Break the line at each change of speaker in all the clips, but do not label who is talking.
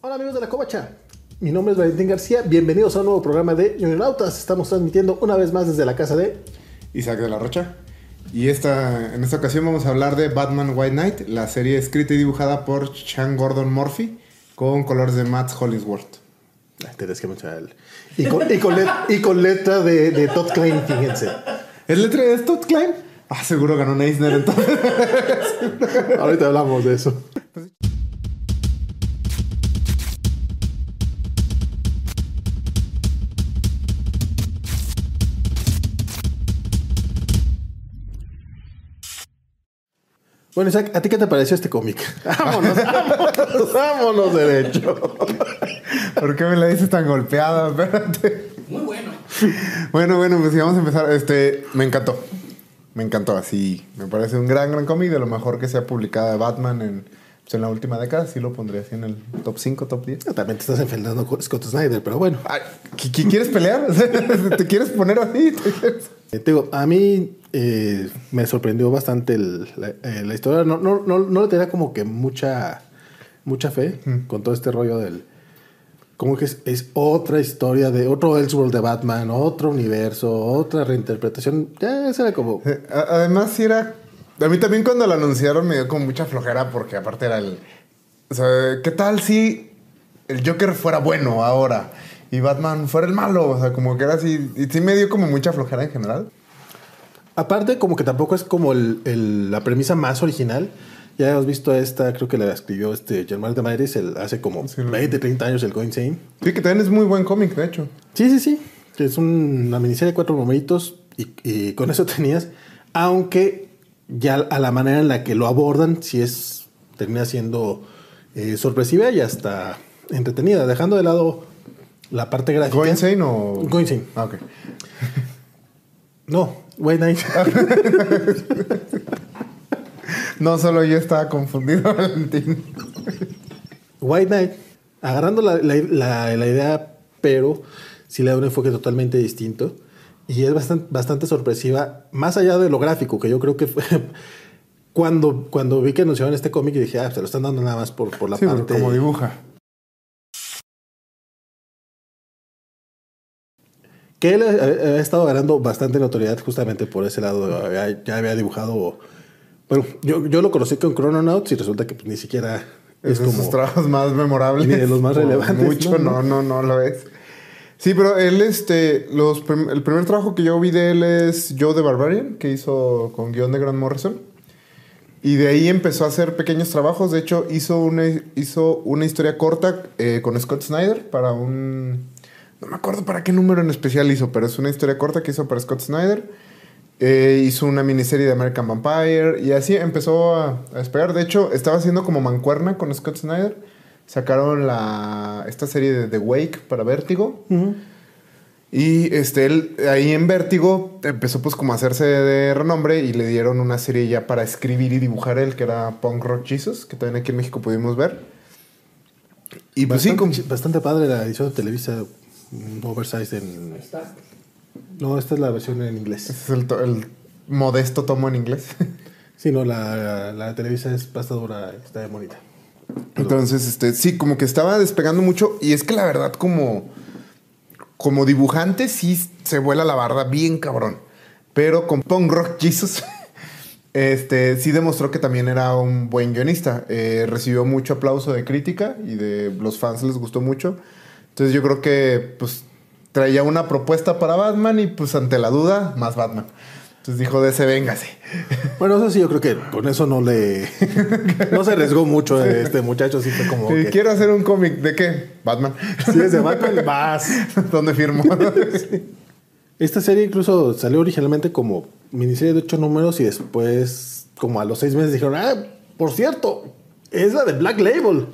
Hola amigos de la Covacha, mi nombre es Valentín García, bienvenidos a un nuevo programa de Unionautas. Estamos transmitiendo una vez más desde la casa de
Isaac de la Rocha. Y esta, en esta ocasión vamos a hablar de Batman White Knight, la serie escrita y dibujada por Sean Gordon Murphy con colores de Matt Hollingsworth.
Ah, Tienes que mencionar el... Y con, y con let- y con letra de, de Todd Klein, fíjense.
¿Es letra de Todd Klein? Ah, seguro ganó un Eisner entonces.
Ahorita hablamos de eso. Bueno, Isaac, ¿a ti qué te pareció este cómic? Vámonos, vámonos, vámonos derecho.
¿Por qué me la dices tan golpeada? Espérate. Muy bueno. Bueno, bueno, pues sí, vamos a empezar. Este, me encantó. Me encantó, así. Me parece un gran, gran cómic, de lo mejor que se ha publicado de Batman en, pues, en la última década. Sí lo pondría así en el top 5, top 10.
También te estás enfrentando con Scott Snyder, pero bueno.
Ay, ¿qui- qui- ¿Quieres pelear? ¿Te quieres poner así? ¿Te quieres?
Eh, te digo, a mí eh, me sorprendió bastante el- la, eh, la historia. No, no, no, no le tenía como que mucha, mucha fe con todo este rollo del. Como que es, es otra historia de otro Elseworld de Batman, otro universo, otra reinterpretación. Ya esa era como.
Eh, Además, sí era. A mí también cuando lo anunciaron me dio como mucha flojera porque aparte era el. O sea, ¿qué tal si el Joker fuera bueno ahora y Batman fuera el malo? O sea, como que era así. Y sí me dio como mucha flojera en general.
Aparte, como que tampoco es como el- el- la premisa más original. Ya hemos visto esta, creo que la escribió este Germán de Madrid hace como
Sí, lo-
20, 30 años, el Go Insane.
Sí, que también es muy buen cómic, de hecho.
Sí, sí, sí. Es un- una miniserie de cuatro numeritos y, y con eso tenías. Aunque ya a la manera en la que lo abordan, sí es. termina siendo eh, sorpresiva y hasta entretenida, dejando de lado la parte gráfica.
¿Go Insane o.?
Go Insane.
Ah, ok.
No, White Knight.
No, solo yo estaba confundido, Valentín.
White Knight, agarrando la, la- la- la idea, pero sí le da un enfoque totalmente distinto. Y es bastante, bastante sorpresiva, más allá de lo gráfico, que yo creo que fue. Cuando, cuando vi que anunciaban este cómic y dije, ah, se lo están dando nada más por, por la
Sí,
parte.
como dibuja.
Que él ha, estado ganando bastante notoriedad justamente por ese lado. Había- ya había dibujado. Bueno, yo, yo lo conocí con Chrononauts y resulta que pues, ni siquiera es
Es
como.
sus trabajos más memorables.
Ni de los más relevantes,
Mucho,
¿no?
no, no, no, lo es. Sí, pero él, este, los prim- el primer trabajo que yo vi de él es Joe the Barbarian, que hizo con guion de Grant Morrison. Y de ahí empezó a hacer pequeños trabajos. De hecho, hizo una, hizo una historia corta eh, con Scott Snyder para un... No me acuerdo para qué número en especial hizo, pero es una historia corta que hizo para Scott Snyder. Eh, hizo una miniserie de American Vampire y así empezó a, a despegar. De hecho, estaba haciendo como mancuerna con Scott Snyder. Sacaron la, esta serie de The Wake para Vértigo. Y este, él ahí en Vértigo empezó pues como a hacerse de renombre y le dieron una serie ya para escribir y dibujar él, que era Punk Rock Jesus, que también aquí en México pudimos ver. Y pues sí,
bastante,
como-
bastante padre la edición de Televisa oversized en. No, esta es la versión en inglés.
ese es el, to- el modesto tomo en inglés.
Sí, no, la, la Televisa es pasta dura, está bonita.
Entonces, este, sí, como que estaba despegando mucho. Y es que la verdad, como, como dibujante, sí se vuela la barda bien cabrón. Pero con Punk Rock Jesus, este, sí demostró que también era un buen guionista. Eh, recibió mucho aplauso de crítica y de los fans les gustó mucho. Entonces yo creo que, pues, traía una propuesta para Batman y, pues, ante la duda, más Batman. Entonces dijo, de ese véngase.
Bueno, eso sí, yo creo que con eso no le. no se arriesgó mucho este muchacho, sí fue como. Que,
Quiero hacer un cómic. ¿De qué? Batman.
Si es de Batman, vas.
¿Dónde firmo?
Esta serie incluso salió originalmente como miniserie de ocho números y después, como a los seis meses, dijeron, ah, por cierto, es la de Black Label.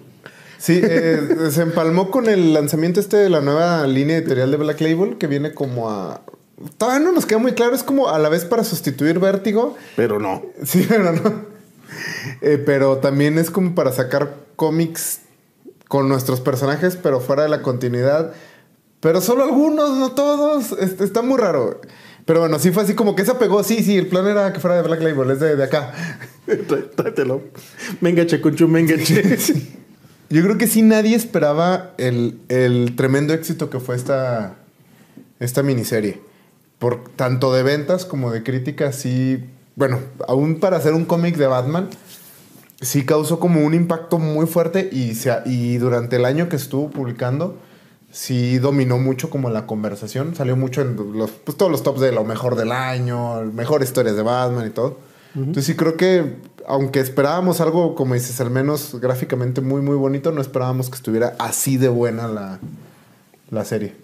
Sí, eh, se empalmó con el lanzamiento este de la nueva línea editorial de Black Label que viene como a... Todavía no nos queda muy claro, es como a la vez para sustituir Vértigo.
Pero no.
Sí, pero no. Eh, pero también es como para sacar cómics con nuestros personajes, pero fuera de la continuidad. Pero solo algunos, no todos. Es- está muy raro. Pero bueno, sí fue así como que se pegó. Sí, sí, el plan era que fuera de Black Label, es de, de acá.
Trá- Tráetelo. Me enganché, Conchu, me enganché.
yo creo que sí nadie esperaba el, el tremendo éxito que fue esta, esta miniserie. Por tanto de ventas como de crítica, sí. Bueno, aún para hacer un cómic de Batman, sí causó como un impacto muy fuerte y, se, y durante el año que estuvo publicando, sí dominó mucho como la conversación. Salió mucho en los, pues, todos los tops de lo mejor del año, mejor historias de Batman y todo. Entonces sí creo que, aunque esperábamos algo, como dices, al menos gráficamente muy, muy bonito, no esperábamos que estuviera así de buena la, la serie.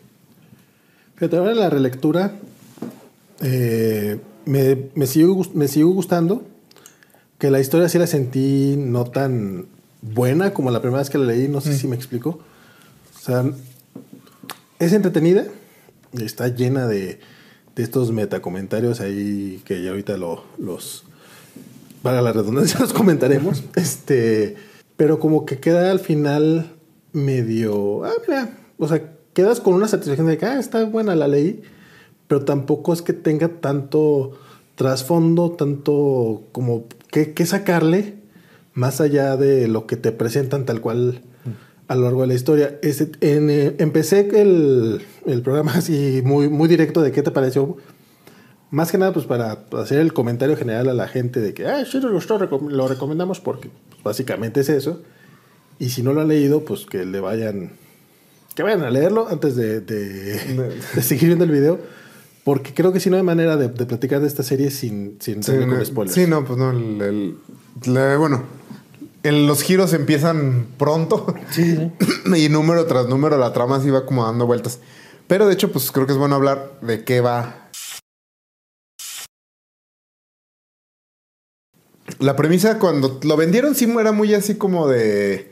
Fíjate, ahora la relectura eh, me, me, sigo, me sigo gustando. Que la historia sí la sentí no tan buena como la primera vez que la leí, no sé si me explico. O sea, es entretenida, está llena de, de estos metacomentarios ahí que ya ahorita lo, los, para la redundancia los comentaremos, este, pero como que queda al final medio, ah, o sea, quedas con una satisfacción de que, ah, está buena la ley, pero tampoco es que tenga tanto trasfondo, tanto como que, que sacarle, más allá de lo que te presentan tal cual a lo largo de la historia. en, eh, empecé el, el, programa así muy, muy directo de qué te pareció. Más que nada, pues para hacer el comentario general a la gente de que, ah, sí, lo recomendamos porque pues, básicamente es eso. Y si no lo han leído, pues que le vayan, que vayan a leerlo antes de, de, seguir viendo el video. Porque creo que si no hay manera de, platicar de esta serie sin, sin
sí, no, spoilers. Sí, no, pues no. El, bueno, los giros empiezan pronto. Sí, y número tras número la trama se va como dando vueltas. Pero de hecho, pues creo que es bueno hablar de qué va. La premisa cuando lo vendieron sí era muy así como de...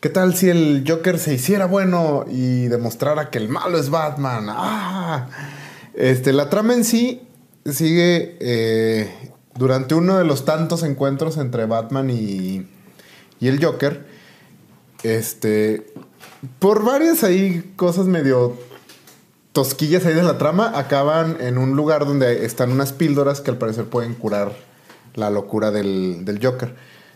¿Qué tal si el Joker se hiciera bueno y demostrara que el malo es Batman? Ah. Este, la trama en sí sigue eh, durante uno de los tantos encuentros entre Batman y, y el Joker. Este, por varias ahí cosas medio tosquillas ahí de la trama, acaban en un lugar donde están unas píldoras que al parecer pueden curar la locura del, del Joker.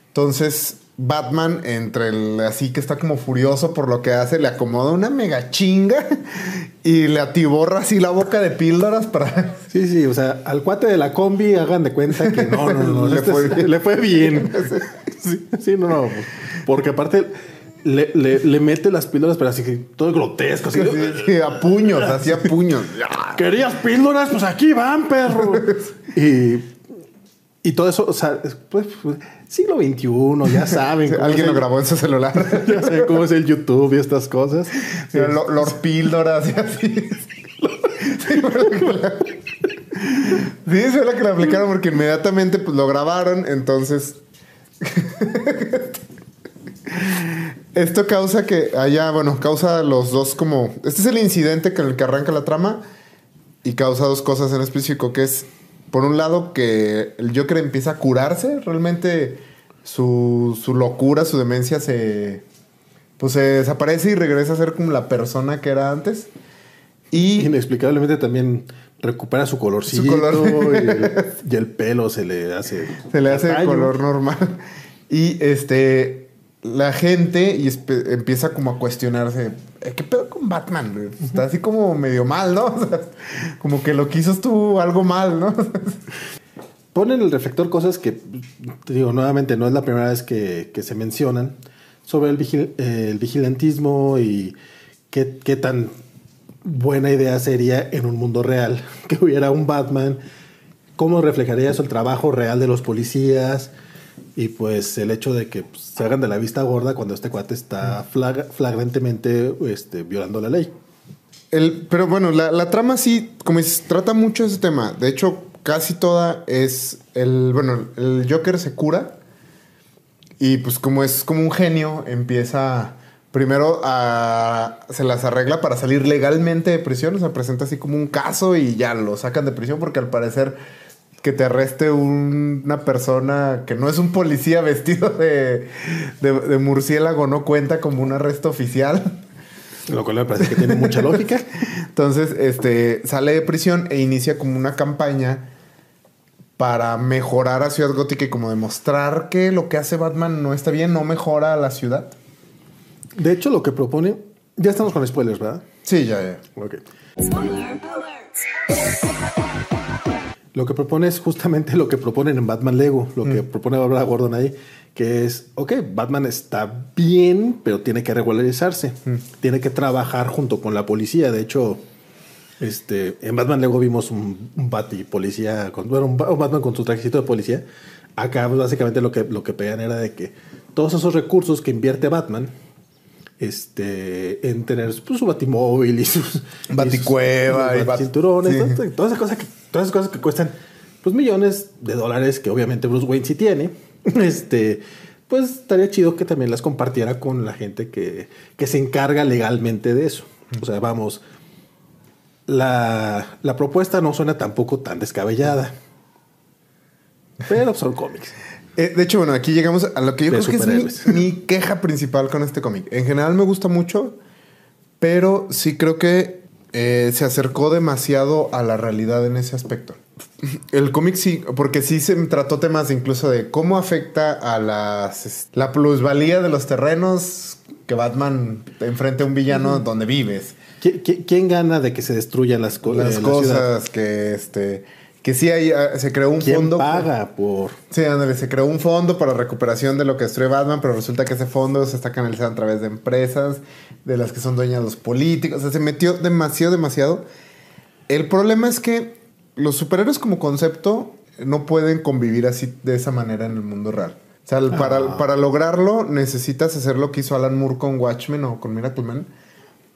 Entonces, Batman, entre el así que está como furioso por lo que hace, le acomoda una mega chinga y le atiborra así la boca de píldoras para.
Sí, sí, o sea, al cuate de la combi hagan de cuenta que no, no, no, le, fue bien. le fue bien. Sí, sí, no, no. Porque aparte. Le, le, mete las píldoras, pero así que todo grotesco. Así,
a puños, así a puños.
¿Querías píldoras? Pues aquí van, perro. Y y todo eso, o sea, pues, pues siglo XXI, ya saben.
Alguien lo grabó en su celular.
ya saben cómo es el YouTube y estas cosas.
Sí, Lord Píldoras y así. sí, fue la que la... aplicaron porque inmediatamente pues, lo grabaron, entonces... Esto causa que haya, bueno, causa los dos como... Este es el incidente con el que arranca la trama y causa dos cosas en específico, que es por un lado, que el Joker empieza a curarse, realmente su, locura, su demencia se, pues se desaparece y regresa a ser como la persona que era antes.
Y inexplicablemente también recupera su colorcito y, el, pelo se le hace
se le hace color normal. Y este la gente y empieza como a cuestionarse eh, ¿qué pedo con Batman? Está así como medio mal, ¿no? como que lo quiso tú algo mal, ¿no?
Ponen el reflector cosas que, te digo, nuevamente no es la primera vez que, se mencionan sobre el, el vigilantismo y qué, qué tan buena idea sería en un mundo real que hubiera un Batman, cómo reflejaría eso el trabajo real de los policías y pues el hecho de que pues, se hagan de la vista gorda cuando este cuate está flagrantemente este, violando la ley.
El, pero bueno, la, trama sí, como dices, trata mucho ese tema. De hecho, casi toda es el, bueno, el Joker se cura y pues como es como un genio, empieza primero a, se las arregla para salir legalmente de prisión, o sea, presenta así como un caso y ya lo sacan de prisión porque al parecer que te arreste una persona que no es un policía vestido de, murciélago no cuenta como un arresto oficial.
Lo cual me parece que tiene mucha lógica.
Entonces, este, sale de prisión e inicia como una campaña para mejorar a Ciudad Gótica y como demostrar que lo que hace Batman no está bien, no mejora a la ciudad.
De hecho, lo que propone. Ya estamos con spoilers, ¿verdad?
Sí, ya, ya.
Ok. Lo que propone es justamente lo que proponen en Batman Lego, lo que propone Barbara Gordon ahí, que es, ok, Batman está bien, pero tiene que regularizarse, tiene que trabajar junto con la policía. De hecho, este, en Batman Lego vimos un, un Bat y policía, con, bueno, un Batman con su trajecito de policía. Acá pues, básicamente lo que, lo que pegan era de que todos esos recursos que invierte Batman, este, en tener pues, su batimóvil y sus
Baticueva
y
y
sus cinturones,
sí.
todas esas cosas que, todas esas cosas que cuestan pues millones de dólares que obviamente Bruce Wayne sí tiene, este, pues estaría chido que también las compartiera con la gente que, que se encarga legalmente de eso. O sea, vamos, la, la propuesta no suena tampoco tan descabellada. Pero son cómics.
Eh, de hecho, bueno, aquí llegamos a lo que yo
De
creo que es mi, queja principal con este cómic. En general me gusta mucho, pero sí creo que eh, se acercó demasiado a la realidad en ese aspecto. El cómic sí, porque sí se trató temas incluso de cómo afecta a las, la plusvalía de los terrenos que Batman enfrenta a un villano donde vives.
¿Qui- qui- ¿Quién gana de que se destruyan las, co-
Las
eh,
cosas que este que sí hay, ah, se creó un
¿Quién
fondo
paga por...?
Sí, ándale, se creó un fondo para recuperación de lo que destruye Batman, pero resulta que ese fondo se está canalizando a través de empresas, de las que son dueñas los políticos. O sea, se metió demasiado, demasiado. El problema es que los superhéroes como concepto no pueden convivir así de esa manera en el mundo real. O sea, para,
Ah.
para lograrlo necesitas hacer lo que hizo Alan Moore con Watchmen o con Miracle Man,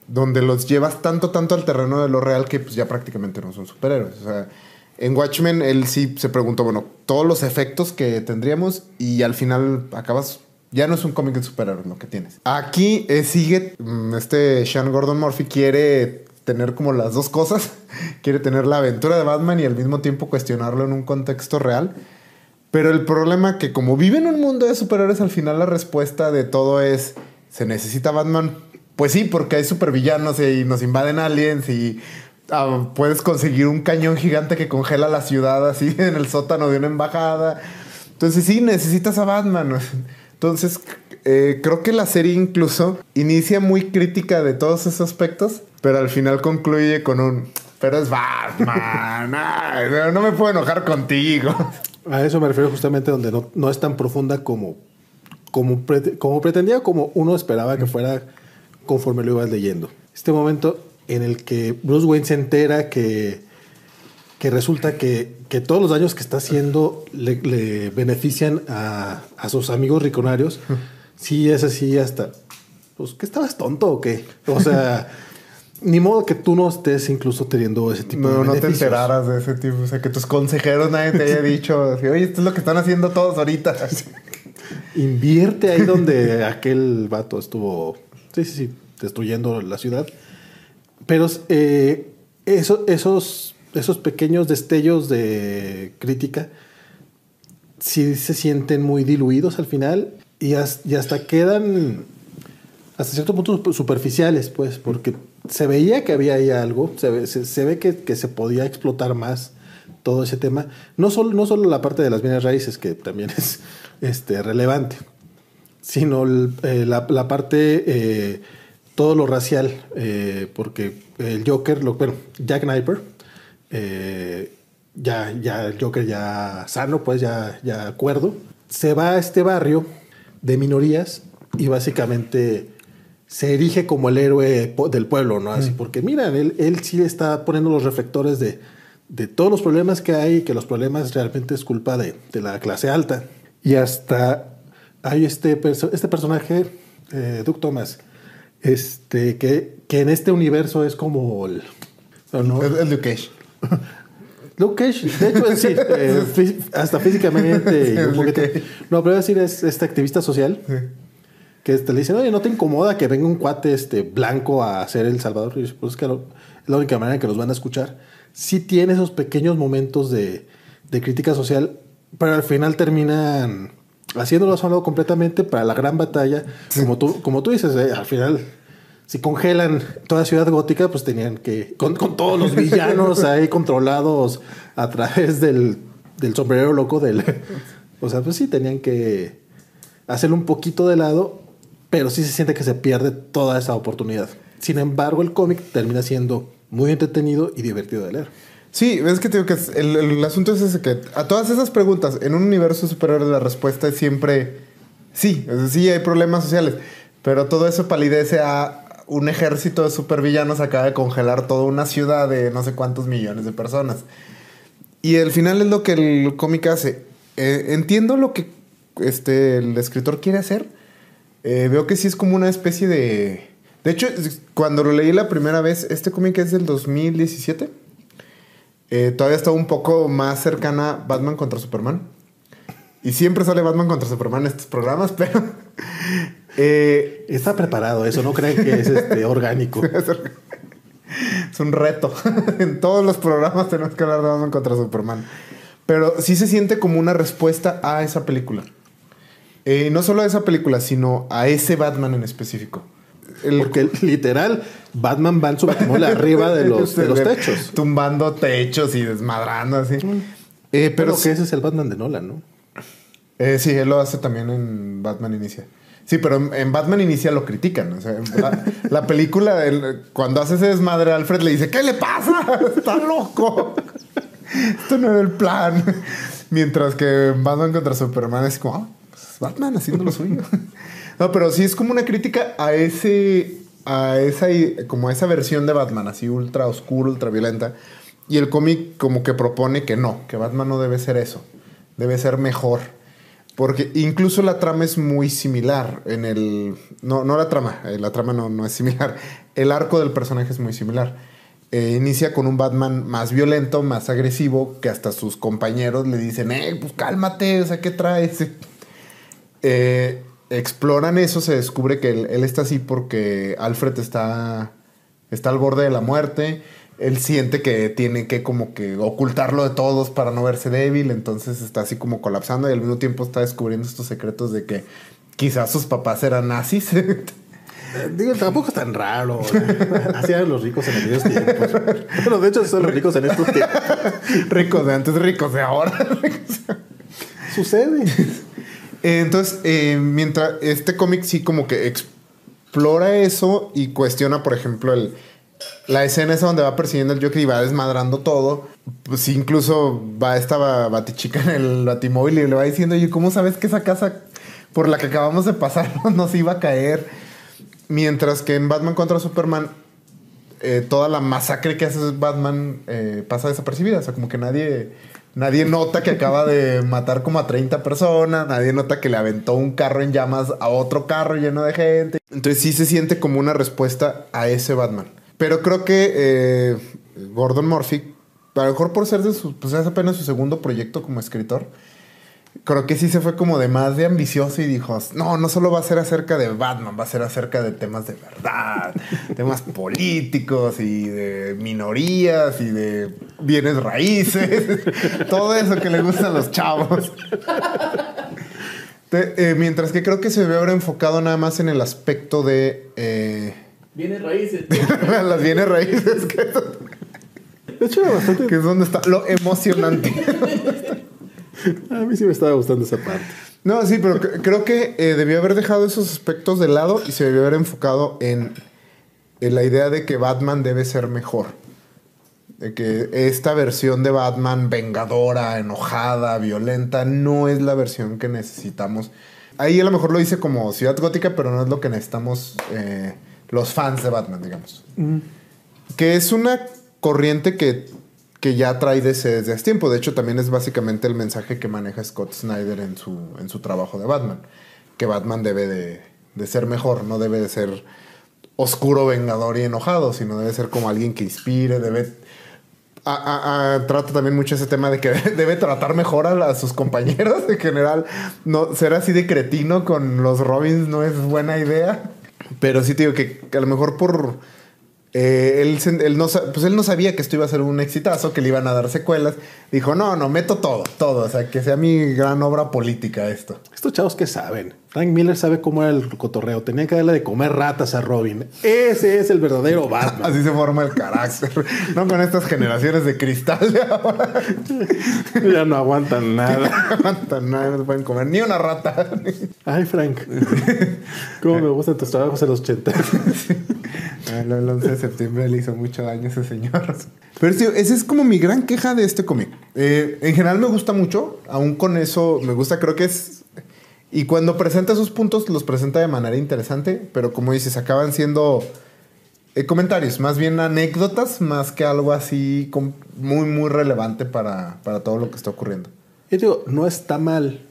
donde los llevas tanto, tanto al terreno de lo real que pues, ya prácticamente no son superhéroes. O sea, en Watchmen él sí se preguntó, bueno, todos los efectos que tendríamos y al final acabas... Ya no es un cómic de superhéroes lo que tienes. Aquí eh, sigue, mm, este Sean Gordon Murphy quiere tener como las dos cosas. quiere tener la aventura de Batman y al mismo tiempo cuestionarlo en un contexto real. Pero el problema que como vive en un mundo de superhéroes, al final la respuesta de todo es, ¿se necesita Batman? Pues sí, porque hay supervillanos y nos invaden aliens y ah, puedes conseguir un cañón gigante que congela la ciudad así en el sótano de una embajada. Entonces sí, necesitas a Batman. Entonces eh, creo que la serie incluso inicia muy crítica de todos esos aspectos, pero al final concluye con un... Pero es Batman. no- me puedo enojar contigo.
A eso me refiero justamente donde no, no es tan profunda como, como, prete- como pretendía, como uno esperaba que fuera conforme lo ibas leyendo. Este momento en el que Bruce Wayne se entera que, que resulta que, que todos los daños que está haciendo le, le benefician a, a sus amigos riconarios, sí es así hasta... Pues, ¿qué estabas tonto o qué? O sea, ni modo que tú no estés incluso teniendo ese tipo de
No, no te enteraras de ese tipo. O sea, que tus consejeros nadie te haya dicho, oye, esto es lo que están haciendo todos ahorita.
Invierte ahí donde aquel vato estuvo, sí, sí, sí, destruyendo la ciudad. Pero eh, eso- esos, esos pequeños destellos de crítica sí se sienten muy diluidos al final y, has- y hasta quedan hasta cierto punto superficiales, pues, porque se veía que había ahí algo, se ve, se, ve que, que se podía explotar más todo ese tema. No solo, no solo la parte de las bienes raíces, que también es este, relevante, sino eh, la, la parte, eh, todo lo racial, eh, porque el Joker, lo, bueno, Jack Kniper, eh, ya, ya el Joker ya sano, pues ya, ya acuerdo, se va a este barrio de minorías y básicamente se erige como el héroe del pueblo, ¿no? Así, porque mira, él, él sí está poniendo los reflectores de, de todos los problemas que hay, que los problemas realmente es culpa de, de la clase alta. Y hasta hay este, perso- este personaje, eh, Duke Thomas, este, que, que en este universo es como el... ¿o no?
Es, es Luke Cage.
Luke Cage, de hecho, es, eh, fí- hasta físicamente.
Sí,
un poquito- no, pero voy a decir, es este activista social que este, le dicen, oye, ¿no te incomoda que venga un cuate este, blanco a ser el salvador? Y dice, pues es que lo- es la única manera en que nos van a escuchar. Sí tiene esos pequeños momentos de, de crítica social, pero al final terminan haciéndolo a su lado completamente para la gran batalla. Como, tú, como tú dices, eh, al final, si congelan toda ciudad gótica, pues tenían que, con, con todos los villanos ahí controlados a través del, del sombrero loco del... O sea, pues sí, tenían que hacerlo un poquito de lado pero sí se siente que se pierde toda esa oportunidad. Sin embargo, el cómic termina siendo muy entretenido y divertido de leer.
Sí, es que te digo que el, el, asunto es ese que a todas esas preguntas en un universo superior la respuesta es siempre sí, es decir, sí hay problemas sociales, pero todo eso palidece a un ejército de supervillanos acaba de congelar toda una ciudad de no sé cuántos millones de personas. Y al final es lo que el cómic hace. Eh, entiendo lo que este, el escritor quiere hacer. Eh, veo que sí es como una especie de... De hecho, cuando lo leí la primera vez, este cómic es del 2017. Eh, todavía estaba un poco más cercana a Batman contra Superman. Y siempre sale Batman contra Superman en estos programas, pero
eh, Está preparado eso, no creen que es este, orgánico.
es un reto. en todos los programas tenemos que hablar de Batman contra Superman. Pero sí se siente como una respuesta a esa película. Eh, no solo a esa película, sino a ese Batman en específico.
Porque literal, Batman va en su arriba de los, de los techos.
Tumbando techos y desmadrando así.
Eh, pero, que ese es el Batman de Nolan, ¿no?
Eh, sí, él lo hace también en Batman Inicia. Sí, pero en, Batman Inicia lo critican. O sea, la, película, cuando hace ese desmadre, Alfred le dice, ¿qué le pasa? Está loco. Esto no era el plan. Mientras que Batman contra Superman es como, ah, pues Batman haciendo lo suyo. No, pero sí es como una crítica a ese, a esa, como esa versión de Batman, así ultra oscuro, ultra violenta. Y el cómic como que propone que no, que Batman no debe ser eso. Debe ser mejor porque incluso la trama es muy similar en el... No, no la trama, eh, la trama no, no, es similar. El arco del personaje es muy similar. Eh, inicia con un Batman más violento, más agresivo, que hasta sus compañeros le dicen, eh, pues cálmate, o sea, ¿qué traes? Eh, exploran eso, se descubre que él, él, está así porque Alfred está, está al borde de la muerte él siente que tiene que como que ocultarlo de todos para no verse débil, entonces está así como colapsando y al mismo tiempo está descubriendo estos secretos de que quizás sus papás eran nazis.
Digo, tampoco es tan raro. Así eran los ricos en aquellos tiempos. Bueno, de hecho, son los ricos en estos tiempos.
ricos de antes, ricos de ahora.
Sucede.
Entonces, eh, mientras este cómic sí como que explora eso y cuestiona, por ejemplo, el, la escena es donde va persiguiendo el Joker y va desmadrando todo. Pues incluso va esta batichica en el batimóvil y le va diciendo, oye, ¿cómo sabes que esa casa por la que acabamos de pasar nos iba a caer? Mientras que en Batman contra Superman, eh, toda la masacre que hace Batman eh, pasa desapercibida. O sea, como que nadie, nadie nota que acaba de matar como a 30 personas, nadie nota que le aventó un carro en llamas a otro carro lleno de gente. Entonces sí se siente como una respuesta a ese Batman. Pero creo que eh, Gordon Murphy, a lo mejor por ser de su, pues es apenas su segundo proyecto como escritor, creo que sí se fue como de más de ambicioso y dijo, no, no solo va a ser acerca de Batman, va a ser acerca de temas de verdad, temas políticos y de minorías y de bienes raíces, todo eso que le gusta a los chavos. Eh, mientras que creo que se debe haber enfocado nada más en el aspecto de... Eh,
Bienes raíces.
Las bienes raíces. Que,
de hecho, bastante.
Que es donde está lo emocionante.
A mí sí me estaba gustando esa parte.
No, sí, pero creo que eh, debió haber dejado esos aspectos de lado y se debió haber enfocado en, en, la idea de que Batman debe ser mejor. De que esta versión de Batman vengadora, enojada, violenta, no es la versión que necesitamos. Ahí a lo mejor lo hice como Ciudad Gótica, pero no es lo que necesitamos eh, los fans de Batman, digamos. Que es una corriente que, que ya trae desde, desde hace tiempo. De hecho, también es básicamente el mensaje que maneja Scott Snyder en su, en su trabajo de Batman. Que Batman debe de, de ser mejor, no debe de ser oscuro, vengador y enojado, sino debe ser como alguien que inspire, debe... trata también mucho ese tema de que debe tratar mejor a, sus compañeros en general. No, ser así de cretino con los Robins no es buena idea. Pero sí te digo que, a lo mejor por eh, él, él no, pues él no sabía que esto iba a ser un exitazo, que le iban a dar secuelas. Dijo, no, no, meto todo, todo. O sea, que sea mi gran obra política esto.
Estos chavos que saben. Frank Miller sabe cómo era el cotorreo. Tenía que darle de comer ratas a Robin. Ese es el verdadero Batman.
Así se forma el carácter. no con estas generaciones de cristal de ahora.
ya no aguantan nada.
No aguantan nada, no se pueden comer ni una rata.
Ay, Frank. Cómo me gustan tus trabajos en los 80.
El, el 11 de septiembre le hizo mucho daño a ese señor. Pero sí, esa es como mi gran queja de este cómic. Eh, en general me gusta mucho, aún con eso me gusta, creo que es... Y cuando presenta esos puntos, los presenta de manera interesante, pero como dices, acaban siendo eh, comentarios, más bien anécdotas, más que algo así muy, muy relevante para, para todo lo que está ocurriendo.
Y digo, no está mal,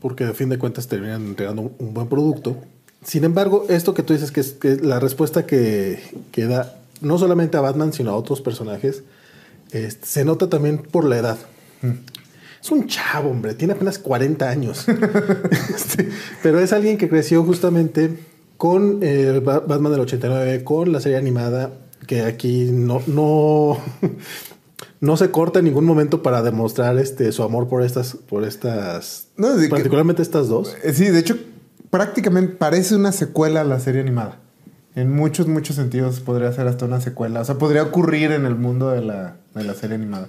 porque a fin de cuentas terminan entregando un, buen producto. Sin embargo, esto que tú dices que es, que es la respuesta que, que da no solamente a Batman, sino a otros personajes, este, se nota también por la edad. Es un chavo, hombre, tiene apenas 40 años. Este, pero es alguien que creció justamente con Ba- Batman del 89, con la serie animada, que aquí no, no, no se corta en ningún momento para demostrar este, su amor por estas, por estas,
No, de que-
particularmente estas dos.
Eh, Sí, de hecho, prácticamente parece una secuela a la serie animada. En muchos, muchos sentidos podría ser hasta una secuela. O sea, podría ocurrir en el mundo de la, de la serie animada.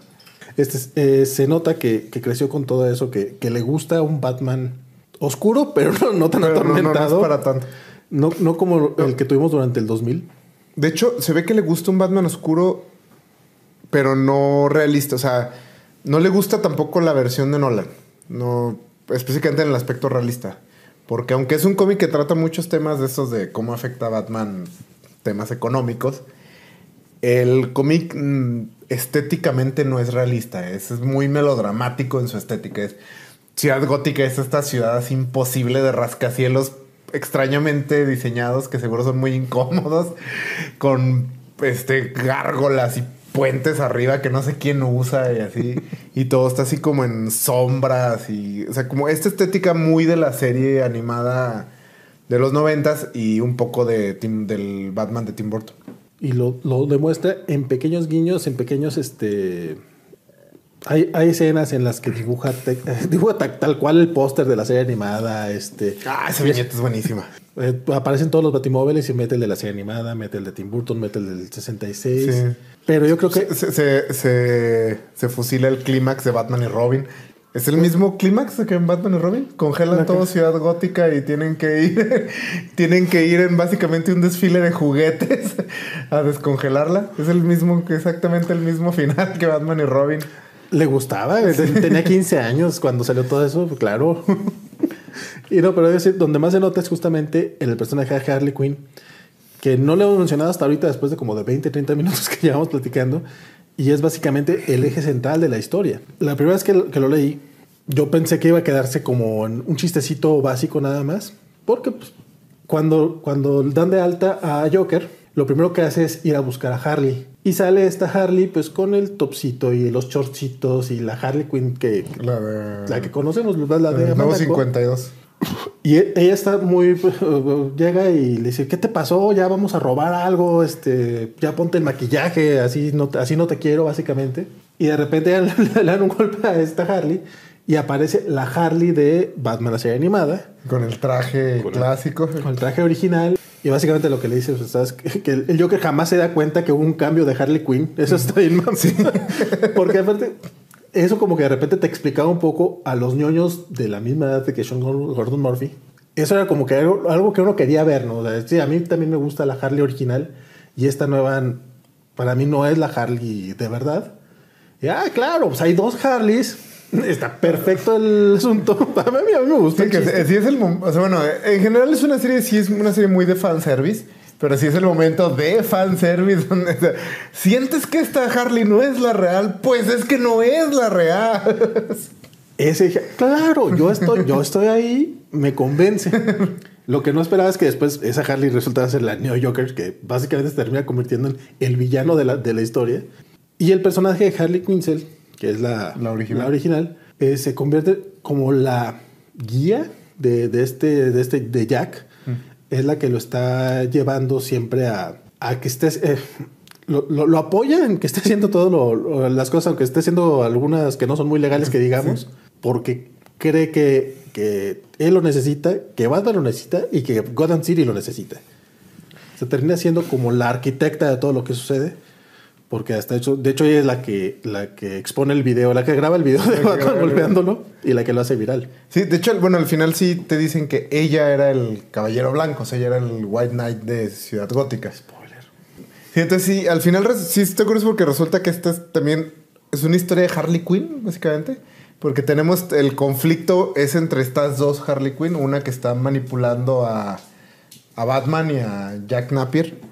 Este, eh, se nota que, que creció con todo eso, que, que le gusta un Batman oscuro, pero no, no tan
Pero no- no- no es
atormentado.
para tanto.
No, no como el que tuvimos durante el 2000.
De hecho, se ve que le gusta un Batman oscuro, pero no realista. O sea, no le gusta tampoco la versión de Nolan. No, específicamente en el aspecto realista. Porque aunque es un cómic que trata muchos temas de estos de cómo afecta a Batman, temas económicos, el cómic mm, estéticamente no es realista. Es, muy melodramático en su estética. Es, Ciudad Gótica es esta ciudad así imposible de rascacielos extrañamente diseñados que seguro son muy incómodos con este gárgolas y puentes arriba que no sé quién usa y así y todo está así como en sombras y o sea como esta estética muy de la serie animada de los noventas y un poco de Tim- del Batman de Tim Burton.
Y lo, lo demuestra en pequeños guiños, en pequeños, este... Hay, hay escenas en las que dibuja, te- dibuja ta- tal cual el póster de la serie animada, este...
Ah, esa viñeta es buenísima.
eh, aparecen todos los batimóviles y mete el de la serie animada, mete el de Tim Burton, mete el del 66.
Sí.
Pero yo creo que...
Se, se, se- se fusila el clímax de Batman y Robin. ¿Es el mismo clímax que en Batman y Robin? Congelan todo Ciudad Gótica y tienen que ir, tienen que ir en básicamente un desfile de juguetes a descongelarla. Es el mismo, exactamente el mismo final que Batman y Robin.
Le gustaba, tenía 15 años cuando salió todo eso, claro. y no, pero decir, donde más se nota es justamente en el personaje de Harley Quinn, que no le hemos mencionado hasta ahorita, después de como de 20, 30 minutos que llevamos platicando, y es básicamente el eje central de la historia. La primera vez que lo, que lo leí, yo pensé que iba a quedarse como en un chistecito básico nada más, porque pues, cuando, cuando dan de alta a Joker, lo primero que hace es ir a buscar a Harley. Y sale esta Harley pues con el topcito y los shortcitos y la Harley Quinn que,
La de...
la que conocemos, la de
nuevo
Monaco.
52.
Y e- ella está muy llega y le dice, "¿Qué te pasó? Ya vamos a robar algo, este, ya ponte el maquillaje, así no te, así no te quiero básicamente." Y de repente le, dan un golpe a esta Harley y aparece la Harley de Batman la serie animada
Con el traje
Con el-
clásico.
con el traje original. Y básicamente lo que le dice, pues, ¿sabes? Que el Joker jamás se da cuenta que hubo un cambio de Harley Quinn. Eso está bien, mam. Porque aparte, eso como que de repente te explicaba un poco a los ñoños de la misma edad de que Sean Gordon Murphy. Eso era como que algo, algo que uno quería ver, ¿no? O sea, sí, a mí también me gusta la Harley original y esta nueva, para mí no es la Harley de verdad. Y, ah, claro, pues hay dos Harleys. Está perfecto el asunto. A mí, a mí me gusta.
Sí,
el
que
chiste.
sí es el o sea, bueno, en general es una serie, sí es una serie muy de fanservice, pero sí es el momento de fanservice donde sientes que esta Harley no es la real, pues es que no es la real.
Ese claro, yo estoy, yo estoy ahí, me convence. Lo que no esperaba es que después esa Harley resultara ser la Neo Joker, que básicamente se termina convirtiendo en el villano de la, de la historia. Y el personaje de Harley Quinzel, que es la,
La original.
original, eh, se convierte como la guía de, de este, de este, de Jack. Es la que lo está llevando siempre a, a que estés... eh, lo, lo- lo apoya en que esté haciendo todas las cosas, aunque esté haciendo algunas que no son muy legales, que digamos, porque cree que, que él lo necesita, que Batman lo necesita y que Gotham City lo necesita. Se termina siendo como la arquitecta de todo lo que sucede. Porque hasta hecho, de hecho ella es la que, la que expone el video, la que graba el video de Batman golpeándolo y la que lo hace viral.
Sí, de hecho, bueno, al final sí te dicen que ella era el caballero blanco, o sea, ella era el White Knight de Ciudad Gótica.
Spoiler.
Sí, entonces sí, al final sí estoy curioso porque resulta que esta es también es una historia de Harley Quinn, básicamente. Porque tenemos el conflicto es entre estas dos Harley Quinn, una que está manipulando a, a Batman y a Jack Napier.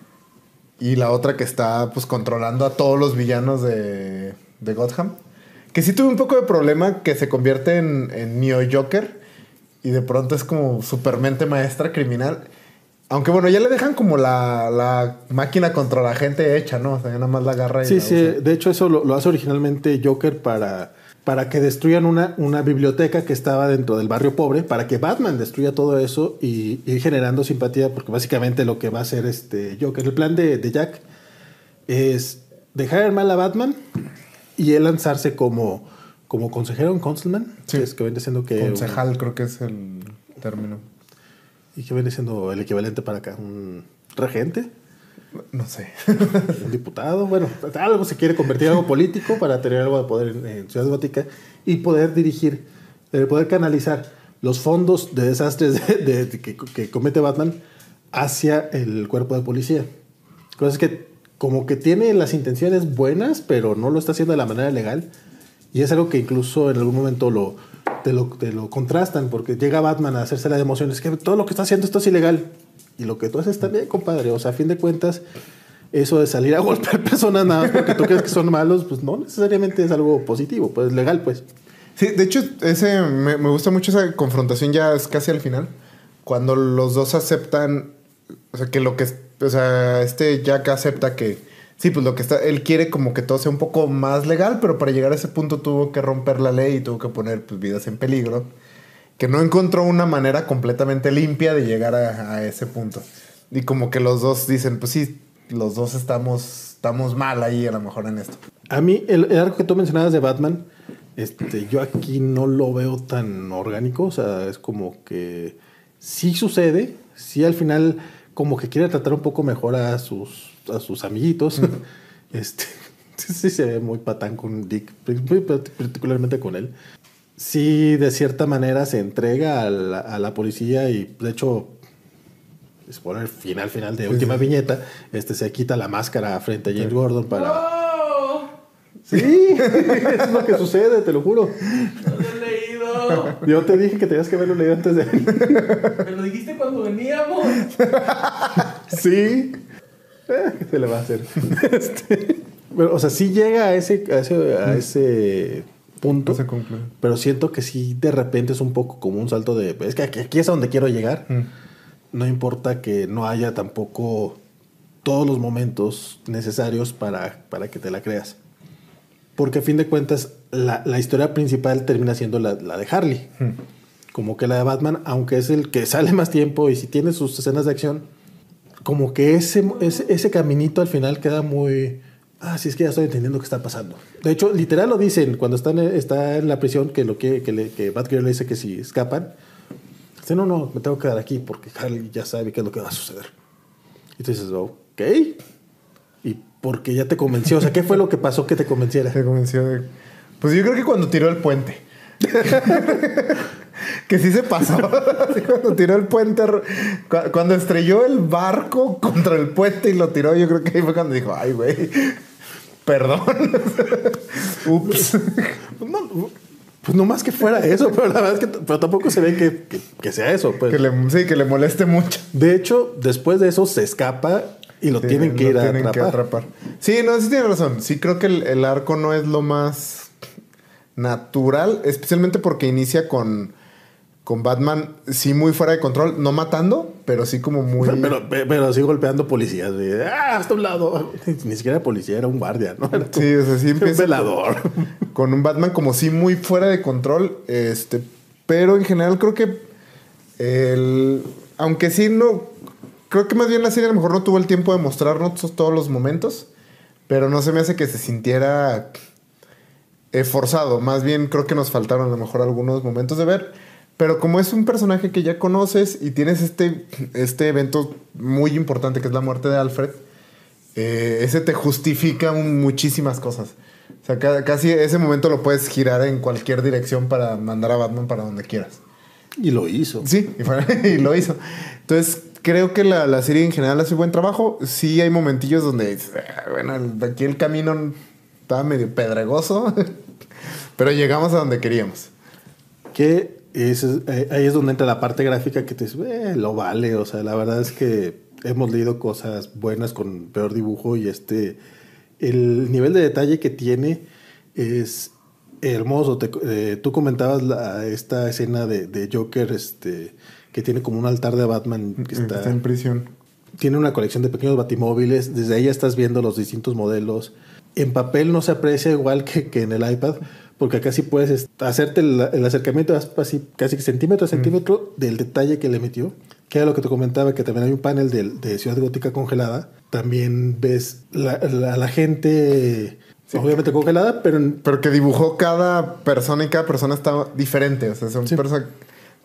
Y la otra que está pues controlando a todos los villanos de, de Gotham. Que sí tuve un poco de problema que se convierte en, en Neo Joker. Y de pronto es como supermente maestra criminal. Aunque bueno, ya le dejan como la, la máquina contra la gente hecha, ¿no? O sea, ya nada más la agarra y
Sí,
la
sí,
usa.
de hecho eso lo, lo hace originalmente Joker para, para que destruyan una, una biblioteca que estaba dentro del barrio pobre, para que Batman destruya todo eso y ir generando simpatía, porque básicamente lo que va a hacer este Joker, el plan de, de Jack es dejar en mal a Batman y él lanzarse como, como consejero, un councilman,
Sí.
que es que viene siendo que...
Concejal, creo que es el término.
y que viene siendo el equivalente para acá, un regente.
No sé.
un diputado, bueno, algo se quiere convertir en algo político para tener algo de poder en, en Ciudad Gótica y poder dirigir, eh, poder canalizar los fondos de desastres de- de- de que, comete Batman hacia el cuerpo de policía. Cosa que como que tiene las intenciones buenas, pero no lo está haciendo de la manera legal. Y es algo que incluso en algún momento lo, te, lo, contrastan, porque llega Batman a hacerse la de emociones, que todo lo que está haciendo esto es ilegal. Y lo que tú haces también, compadre. O sea, a fin de cuentas, eso de salir a golpear personas nada más porque tú crees que son malos, pues no necesariamente es algo positivo, pues legal, pues.
Sí, de hecho, ese me, me gusta mucho esa confrontación ya es casi al final. Cuando los dos aceptan, o sea, que lo que, o sea, este Jack acepta que, sí, pues lo que está, él quiere como que todo sea un poco más legal, pero para llegar a ese punto tuvo que romper la ley y tuvo que poner pues, vidas en peligro. Que no encontró una manera completamente limpia de llegar a, a ese punto. Y como que los dos dicen, pues sí, los dos estamos, estamos mal ahí a lo mejor en esto.
A mí, el, el arco que tú mencionabas de Batman, este, yo aquí no lo veo tan orgánico. O sea, es como que sí sucede, sí al final como que quiere tratar un poco mejor a sus, a sus amiguitos. este, sí, se ve muy patán con Dick, muy particularmente con él. Sí, de cierta manera se entrega a la, a la policía y de hecho spoiler final final de última viñeta, este se quita la máscara frente a James Gordon para
¡Oh!
Sí, es lo que sucede, te lo juro.
¡No lo he leído!
Yo te dije que tenías que haberlo leído antes de.
Me lo dijiste cuando veníamos.
Sí. Eh, ¿Qué se le va a hacer? Este, bueno, o sea, sí llega a ese, a ese, a ese punto.
Se.
Pero siento que sí, de repente es un poco como un salto de. Es que aquí, es a donde quiero llegar. No importa que no haya tampoco todos los momentos necesarios para, para que te la creas. Porque a fin de cuentas, la, la historia principal termina siendo la, la de Harley. Como que la de Batman, aunque es el que sale más tiempo y si tiene sus escenas de acción, como que ese, ese, ese caminito al final queda muy... Ah, sí, es que ya estoy entendiendo qué está pasando. De hecho, literal lo dicen cuando está en, está en la prisión, que, lo que, que, le, que Batgirl le dice que si escapan, dice, no, no, me tengo que quedar aquí porque Harley ya sabe qué es lo que va a suceder. Y tú dices, ok. Y porque ya te convenció. O sea, ¿qué fue lo que pasó que te convenciera?
Se convenció de. Pues yo creo que cuando tiró el puente. que sí se pasó. Cuando tiró el puente. cu- Cuando estrelló el barco contra el puente y lo tiró, yo creo que ahí fue cuando dijo, ay, güey. Perdón. Ups.
Pues no, pues no más que fuera eso, pero la verdad es que pero tampoco se ve que, que- que sea eso. Pues.
que le, sí, que le moleste mucho.
De hecho, después de eso se escapa y lo
Sí,
tienen que
lo
ir a
tienen que
atrapar.
atrapar. Sí, no, sí tiene razón. Sí creo que el, el arco no es lo más natural, especialmente porque inicia con, con Batman, sí muy fuera de control, no matando, pero sí como muy...
Pero, pe- pero sí golpeando policías. De, ah, hasta un lado. Ni siquiera policía, era un guardia, ¿no? Era
Sí, o sea, sí
un velador.
con un Batman como sí muy fuera de control, este, pero en general creo que el, aunque sí no, creo que más bien la serie a lo mejor no tuvo el tiempo de mostrarnos todos los momentos, pero no se me hace que se sintiera eh, forzado. Más bien creo que nos faltaron a lo mejor algunos momentos de ver. Pero como es un personaje que ya conoces y tienes este, este evento muy importante que es la muerte de Alfred, eh, ese te justifica muchísimas cosas. O sea, ca- casi ese momento lo puedes girar en cualquier dirección para mandar a Batman para donde quieras.
Y lo hizo.
Sí, y, fue- y lo hizo. Entonces, creo que la, la serie en general hace buen trabajo. Sí hay momentillos donde, "Ah, bueno, aquí el camino estaba medio pedregoso, pero llegamos a donde queríamos.
Que es, eh, ahí es donde entra la parte gráfica que te dice, "Eh, lo vale. O sea, la verdad es que hemos leído cosas buenas con peor dibujo y este, el nivel de detalle que tiene es hermoso. Te- eh, tú comentabas la- esta escena de, de Joker, este, que tiene como un altar de Batman que está,
Está en prisión.
tiene una colección de pequeños batimóviles. Desde ahí ya estás viendo los distintos modelos. En papel no se aprecia igual que, que en el iPad, porque acá sí puedes est- hacerte el, el acercamiento así, casi centímetro a centímetro del detalle que le metió. Que era lo que te comentaba, que también hay un panel de, de Ciudad Gótica congelada. También ves la, la- la gente, obviamente congelada, pero en-
Pero que dibujó cada persona y cada persona estaba diferente. O sea, son
Sí.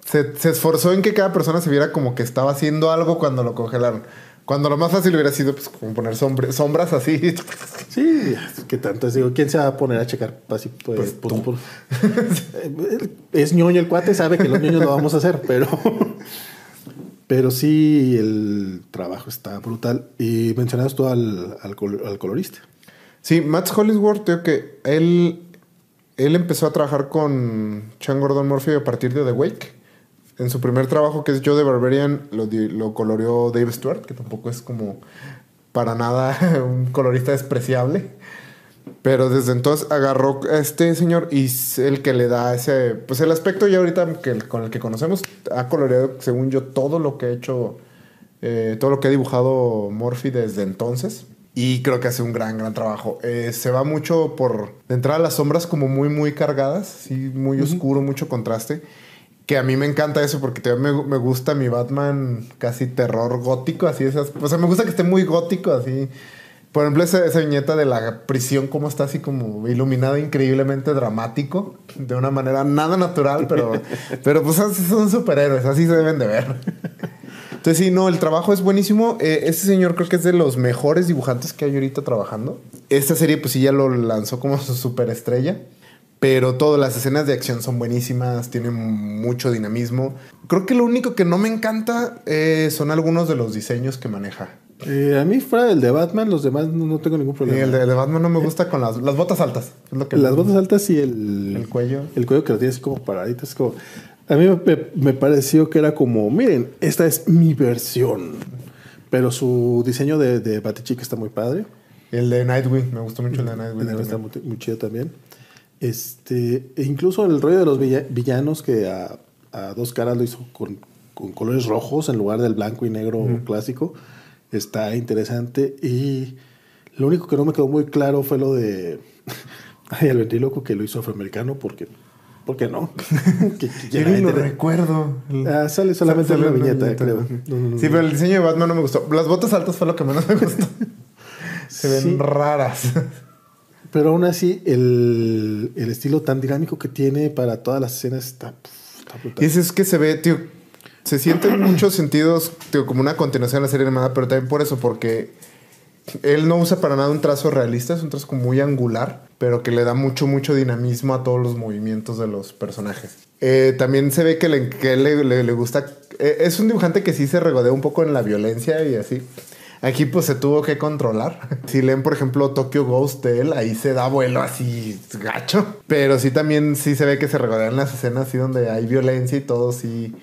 se, se esforzó en que cada persona se viera como que estaba haciendo algo cuando lo congelaron. Cuando lo más fácil hubiera sido pues, como poner sombra- sombras así.
Sí, que tanto es, digo, ¿quién se va a poner a checar así? Pues,
Pues
por- por- Eh, es ñoño el cuate, sabe que los ñoños lo vamos a hacer, pero, pero sí el trabajo está brutal. Y mencionabas tú al, al, al colorista.
Sí, Matt Hollisworth, creo que él, él empezó a trabajar con Chan Gordon Murphy a partir de The Wake. En su primer trabajo, que es Joe the Barbarian, lo, lo coloreó Dave Stewart, que tampoco es como para nada un colorista despreciable. Pero desde entonces agarró a este señor y es el que le da ese. Pues el aspecto ya ahorita que, con el que conocemos ha coloreado, según yo, todo lo que ha hecho. eh, todo lo que ha dibujado Murphy desde entonces. Y creo que hace un gran, gran trabajo. Eh, se va mucho por. De entrada, las sombras como muy, muy cargadas. Sí, muy oscuro, mucho contraste. Que a mí me encanta eso porque también me, me gusta mi Batman casi terror gótico. Así esas. O sea, me gusta que esté muy gótico, así. Por ejemplo, esa, esa viñeta de la prisión, cómo está así como iluminado, increíblemente dramático, de una manera nada natural, pero, pero pues son superhéroes, así se deben de ver. Entonces, sí, no, el trabajo es buenísimo. Eh, este señor creo que es de los mejores dibujantes que hay ahorita trabajando. Esta serie, pues sí, ya lo lanzó como su superestrella. Pero todas las escenas de acción son buenísimas, tienen mucho dinamismo. Creo que lo único que no me encanta eh, son algunos de los diseños que maneja.
Eh, a mí, fuera del de Batman, los demás no, no tengo ningún
Y
problema.
el de, el de Batman no me gusta con las, las botas altas. Es lo que
Las botas altas y el,
El cuello.
El cuello que lo tiene así como paradito. Es como. A mí me, me pareció que era como, miren, esta es mi versión. Pero su diseño de, de Batichica está muy padre.
El de Nightwing, me gustó mucho el de Nightwing.
Está
también.
muy, muy chido también. Este, e incluso el rollo de los villa- villanos que a, a dos caras lo hizo con, con colores rojos en lugar del blanco y negro clásico. Está interesante. Y lo único que no me quedó muy claro fue lo de. El ventríloco que lo hizo afroamericano, porque. ¿Por qué no? que, que
Yo ni lo recuerdo.
Ah, sale solamente
Sale
una
una
viñeta,
viñeta.
creo. No, no, no.
Sí, pero el diseño de Batman no me gustó. Las botas altas fue lo que menos me gustó. Se ven
Sí.
raras.
Pero aún así, el, el estilo tan dinámico que tiene para todas las escenas está, brutal.
Y eso es que se ve, tío. Se siente en muchos sentidos, tío, como una continuación de la serie animada, pero también por eso, porque él no usa para nada un trazo realista, es un trazo muy angular, pero que le da mucho, mucho dinamismo a todos los movimientos de los personajes. Eh, también se ve que, le, que le- le gusta. eh, es un dibujante que sí se regodea un poco en la violencia y así. Aquí pues se tuvo que controlar. Si leen, por ejemplo, Tokyo Ghost él, ahí se da vuelo así gacho. Pero sí también sí se ve que se regodean las escenas así donde hay violencia y todo, sí.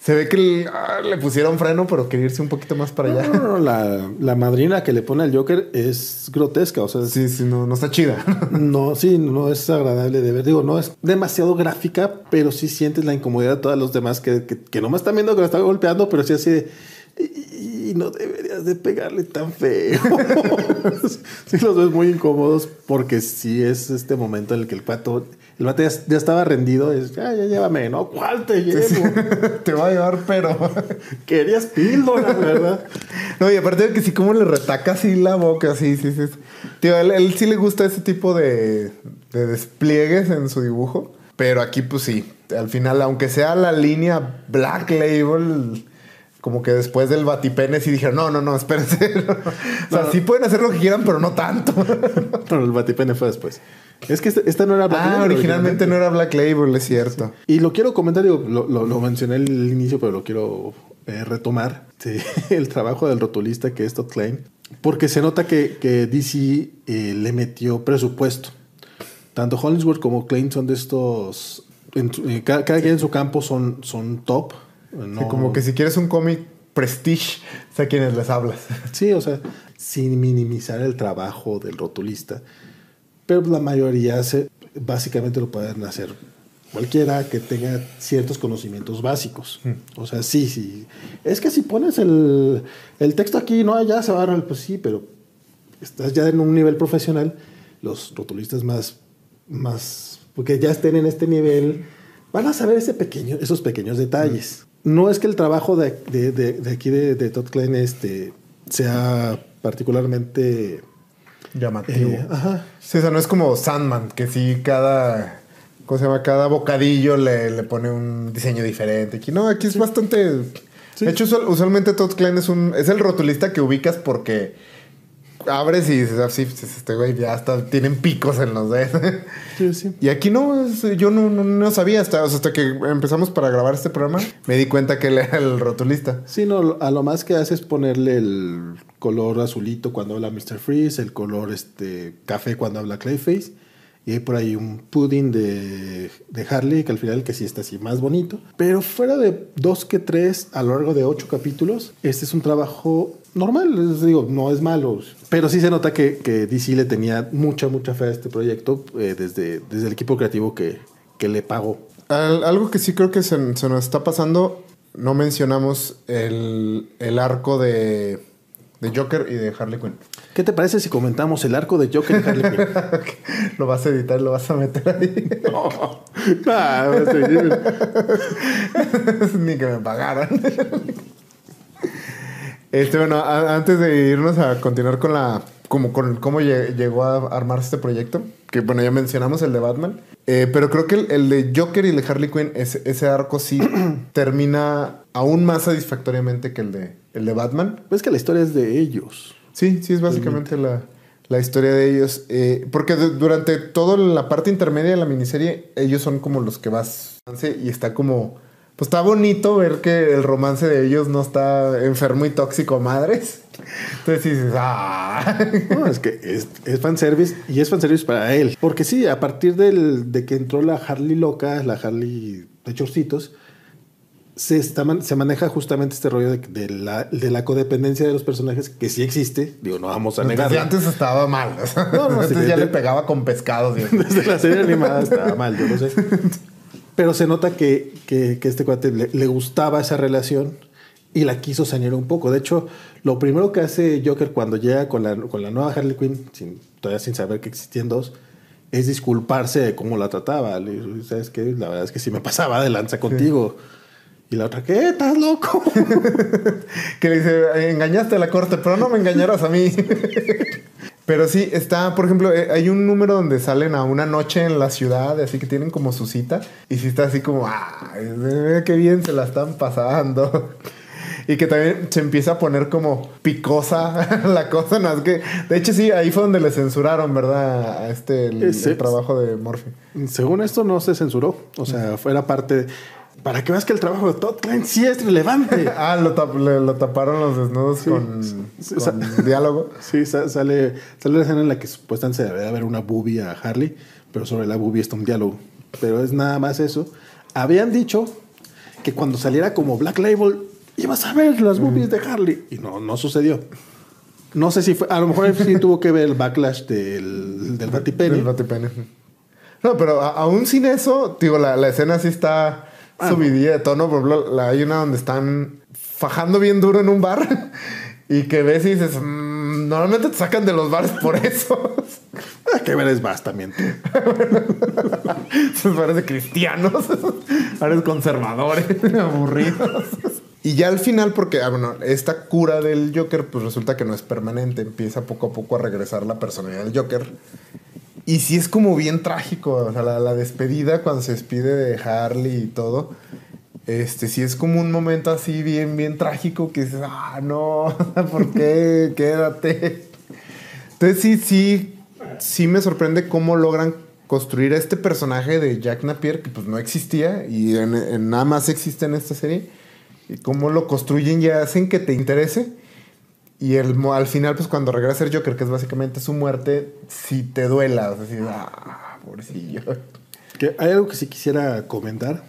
Se ve que le, ah, le pusieron freno, pero quería irse un poquito más para allá.
no, no, la, la madrina que le pone al Joker es grotesca, o sea, es-
Sí, sí, no, no está chida.
no, sí, no es agradable de ver. Digo, no es demasiado gráfica, pero sí sientes la incomodidad de todos los demás que, que, que nomás están viendo que lo están golpeando, pero sí así de. Y no deberías de pegarle tan feo. sí los ves muy incómodos porque sí es este momento en el que el pato El bate ya, ya estaba rendido. Es, ya, ya llévame, ¿no? ¿Cuál te llevo?
Te va a llevar, pero.
Querías píldora, ¿verdad?
No, y aparte de que sí, como le retaca así la boca, sí, sí, sí. Tío, él, él sí le gusta ese tipo de, de despliegues en su dibujo. Pero aquí, pues sí. Al final, aunque sea la línea Black Label, como que después del batipene sí dijeron, no, no, no, espérense. o sea,
No.
sí pueden hacer lo que quieran, pero no tanto.
Pero el batipene fue después. Es que esta, esta no era Black
ah,
Label,
originalmente no era Black Label, es cierto.
Y lo quiero comentar, digo, lo, lo- lo mencioné al inicio, pero lo quiero eh, retomar. Sí, el trabajo del rotulista que es Todd Klein. Porque se nota que, que DC eh, le metió presupuesto. Tanto Hollingsworth como Klein son de estos... en eh, cada, cada quien en su campo son, son top. No-
Sí, como que si quieres un cómic prestige, sé a quienes les hablas.
Sí, o sea, sin minimizar el trabajo del rotulista. Pero la mayoría se, básicamente lo pueden hacer cualquiera que tenga ciertos conocimientos básicos. O sea, sí, sí. Es que si pones el, el texto aquí, no, ya se va a dar, pues sí, pero estás ya en un nivel profesional. Los rotulistas más, más, porque ya estén en este nivel, van a saber ese pequeño, esos pequeños detalles. No es que el trabajo de, de- de- de aquí de, de Todd Klein este, sea particularmente...
Llamativo.
eh, ajá.
Sí, o sea, no es como Sandman, que sí cada. ¿Cómo se llama? Cada bocadillo le, le pone un diseño diferente. Aquí no, aquí es bastante.
Sí.
De hecho, usual- usualmente Todd Klein es un. es el rotulista que ubicas porque abres y dices, así, este güey ya hasta tienen picos en los dedos.
Sí, sí.
Y aquí no, yo no, no, no sabía hasta, o sea, hasta que empezamos para grabar este programa, me di cuenta que él era el rotulista.
Sí, no, a lo más que hace es ponerle el color azulito cuando habla Mr. Freeze, el color este café cuando habla Clayface, y hay por ahí un pudding de, de Harley, que al final que sí está así más bonito. Pero fuera de dos que tres a lo largo de ocho capítulos, este es un trabajo normal, les digo, no es malo, pero sí se nota que, que DC le tenía mucha, mucha fe a este proyecto eh, desde, desde el equipo creativo que, que le pagó.
Al- algo que sí creo que se, se nos está pasando, no mencionamos el, el arco de, de Joker y de Harley Quinn.
¿Qué te parece si comentamos el arco de Joker y Harley Quinn?
lo vas a editar, lo vas a meter ahí.
Ah, va a seguir.
Ni que me pagaran. Este, bueno, a- antes de irnos a continuar con la. Como con cómo lle- llegó a armarse este proyecto. Que bueno, ya mencionamos el de Batman. Eh, pero creo que el, el de Joker y el de Harley Quinn, ese, ese arco sí termina aún más satisfactoriamente que el de, el de Batman.
Es que la historia es de ellos.
Sí, sí, es básicamente la, la historia de ellos. Eh, porque du- durante toda la parte intermedia de la miniserie, ellos son como los que vas. Y está como. Pues está bonito ver que el romance de ellos no está enfermo y tóxico madres. Entonces dices, ¡ah!
No, es que es, es fanservice y es fanservice para él. Porque sí, a partir del- de que entró la Harley loca, la Harley de chorcitos, se, está se maneja justamente este rollo de, de la, de la codependencia de los personajes que sí existe. Digo, no vamos a
Desde
negarlo.
antes estaba mal.
No, no,
antes ya
de-
le pegaba con pescado. Dios.
Desde la serie animada estaba mal, yo lo sé. Pero se nota que, que, que este cuate le, le gustaba esa relación y la quiso sanear un poco. De hecho, lo primero que hace Joker cuando llega con la, con la nueva Harley Quinn, sin, todavía sin saber que existían dos, es disculparse de cómo la trataba. Le ¿sabes qué? La verdad es que sí me pasaba de lanza contigo. Y la otra, ¿qué? ¿Estás loco?
Que le dice, engañaste a la corte, pero no me engañarás a mí. pero sí, está, por ejemplo, eh, hay un número donde salen a una noche en la ciudad, así que tienen como su cita. Y sí está así como, ¡ay, qué bien se la están pasando! Y que también se empieza a poner como picosa la cosa, no es que... De hecho, sí, ahí fue donde le censuraron, ¿verdad? A este, el, el trabajo de Morphy.
Según esto, no se censuró. O sea, fuera parte. Para que veas que el trabajo de Todd Klein sí es relevante.
Ah, lo, tap- le- lo taparon los desnudos con,
sí,
con
sa-
diálogo.
Sí, sa- sale, sale la escena en la que supuestamente se debe haber una boobie a Harley, pero sobre la boobie está un diálogo. Pero es nada más eso. Habían dicho que cuando saliera como Black Label ibas a ver las boobies de Harley. Y no, no sucedió. No sé si fue, a lo mejor sí tuvo que ver el backlash del, del Batipene.
Del batipene. No, pero aún sin eso, digo, la, la escena sí está
Ah,
subidilla de tono. Por ejemplo, la, hay una donde están fajando bien duro en un bar y que ves y dices, "Mm, normalmente te sacan de los bares por eso.
Ah, que ver es más también.
Se parece cristianos. Pares conservadores, aburridos. Y ya al final, porque ah, bueno, esta cura del Joker, pues resulta que no es permanente. Empieza poco a poco a regresar la personalidad del Joker. Y sí es como bien trágico. O sea, la, la despedida cuando se despide de Harley y todo. Este, sí es como un momento así bien, bien trágico que dices, ah, no, ¿por qué? Quédate. Entonces sí, sí, sí me sorprende cómo logran construir este personaje de Jack Napier que pues no existía y nada más existe en esta serie. Y cómo lo construyen y hacen que te interese. Y el, al final, pues cuando regresa el Joker, que es básicamente su muerte, sí te duela. O sea, así, ah, pobrecillo.
Que hay algo que sí quisiera comentar.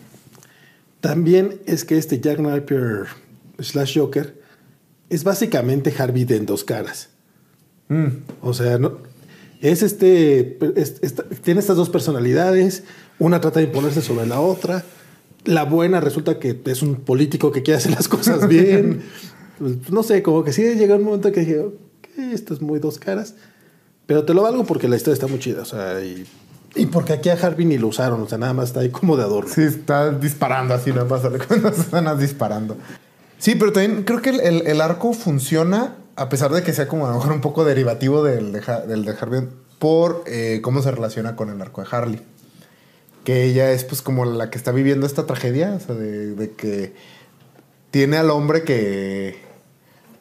También es que este Jack Napier slash Joker es básicamente Harvey de en dos caras.
Mm.
O sea, no, es este, es- tiene estas dos personalidades, una trata de imponerse sobre la otra. La buena resulta que es un político que quiere hacer las cosas bien. Pues, no sé, como que sí llega un momento que dije, ok, esto es muy dos caras. Pero te lo valgo porque la historia está muy chida. O sea, y, porque aquí a Harvey ni lo usaron. O sea, nada más está ahí como de adorno.
Sí, está disparando así, nada más están disparando. Sí, pero también creo que el, el- arco funciona, a pesar de que sea como a lo mejor un poco derivativo del de, del de Harvey, por eh, cómo se relaciona con el arco de Harley. Que ella es pues como la que está viviendo esta tragedia, o sea, de que tiene al hombre que,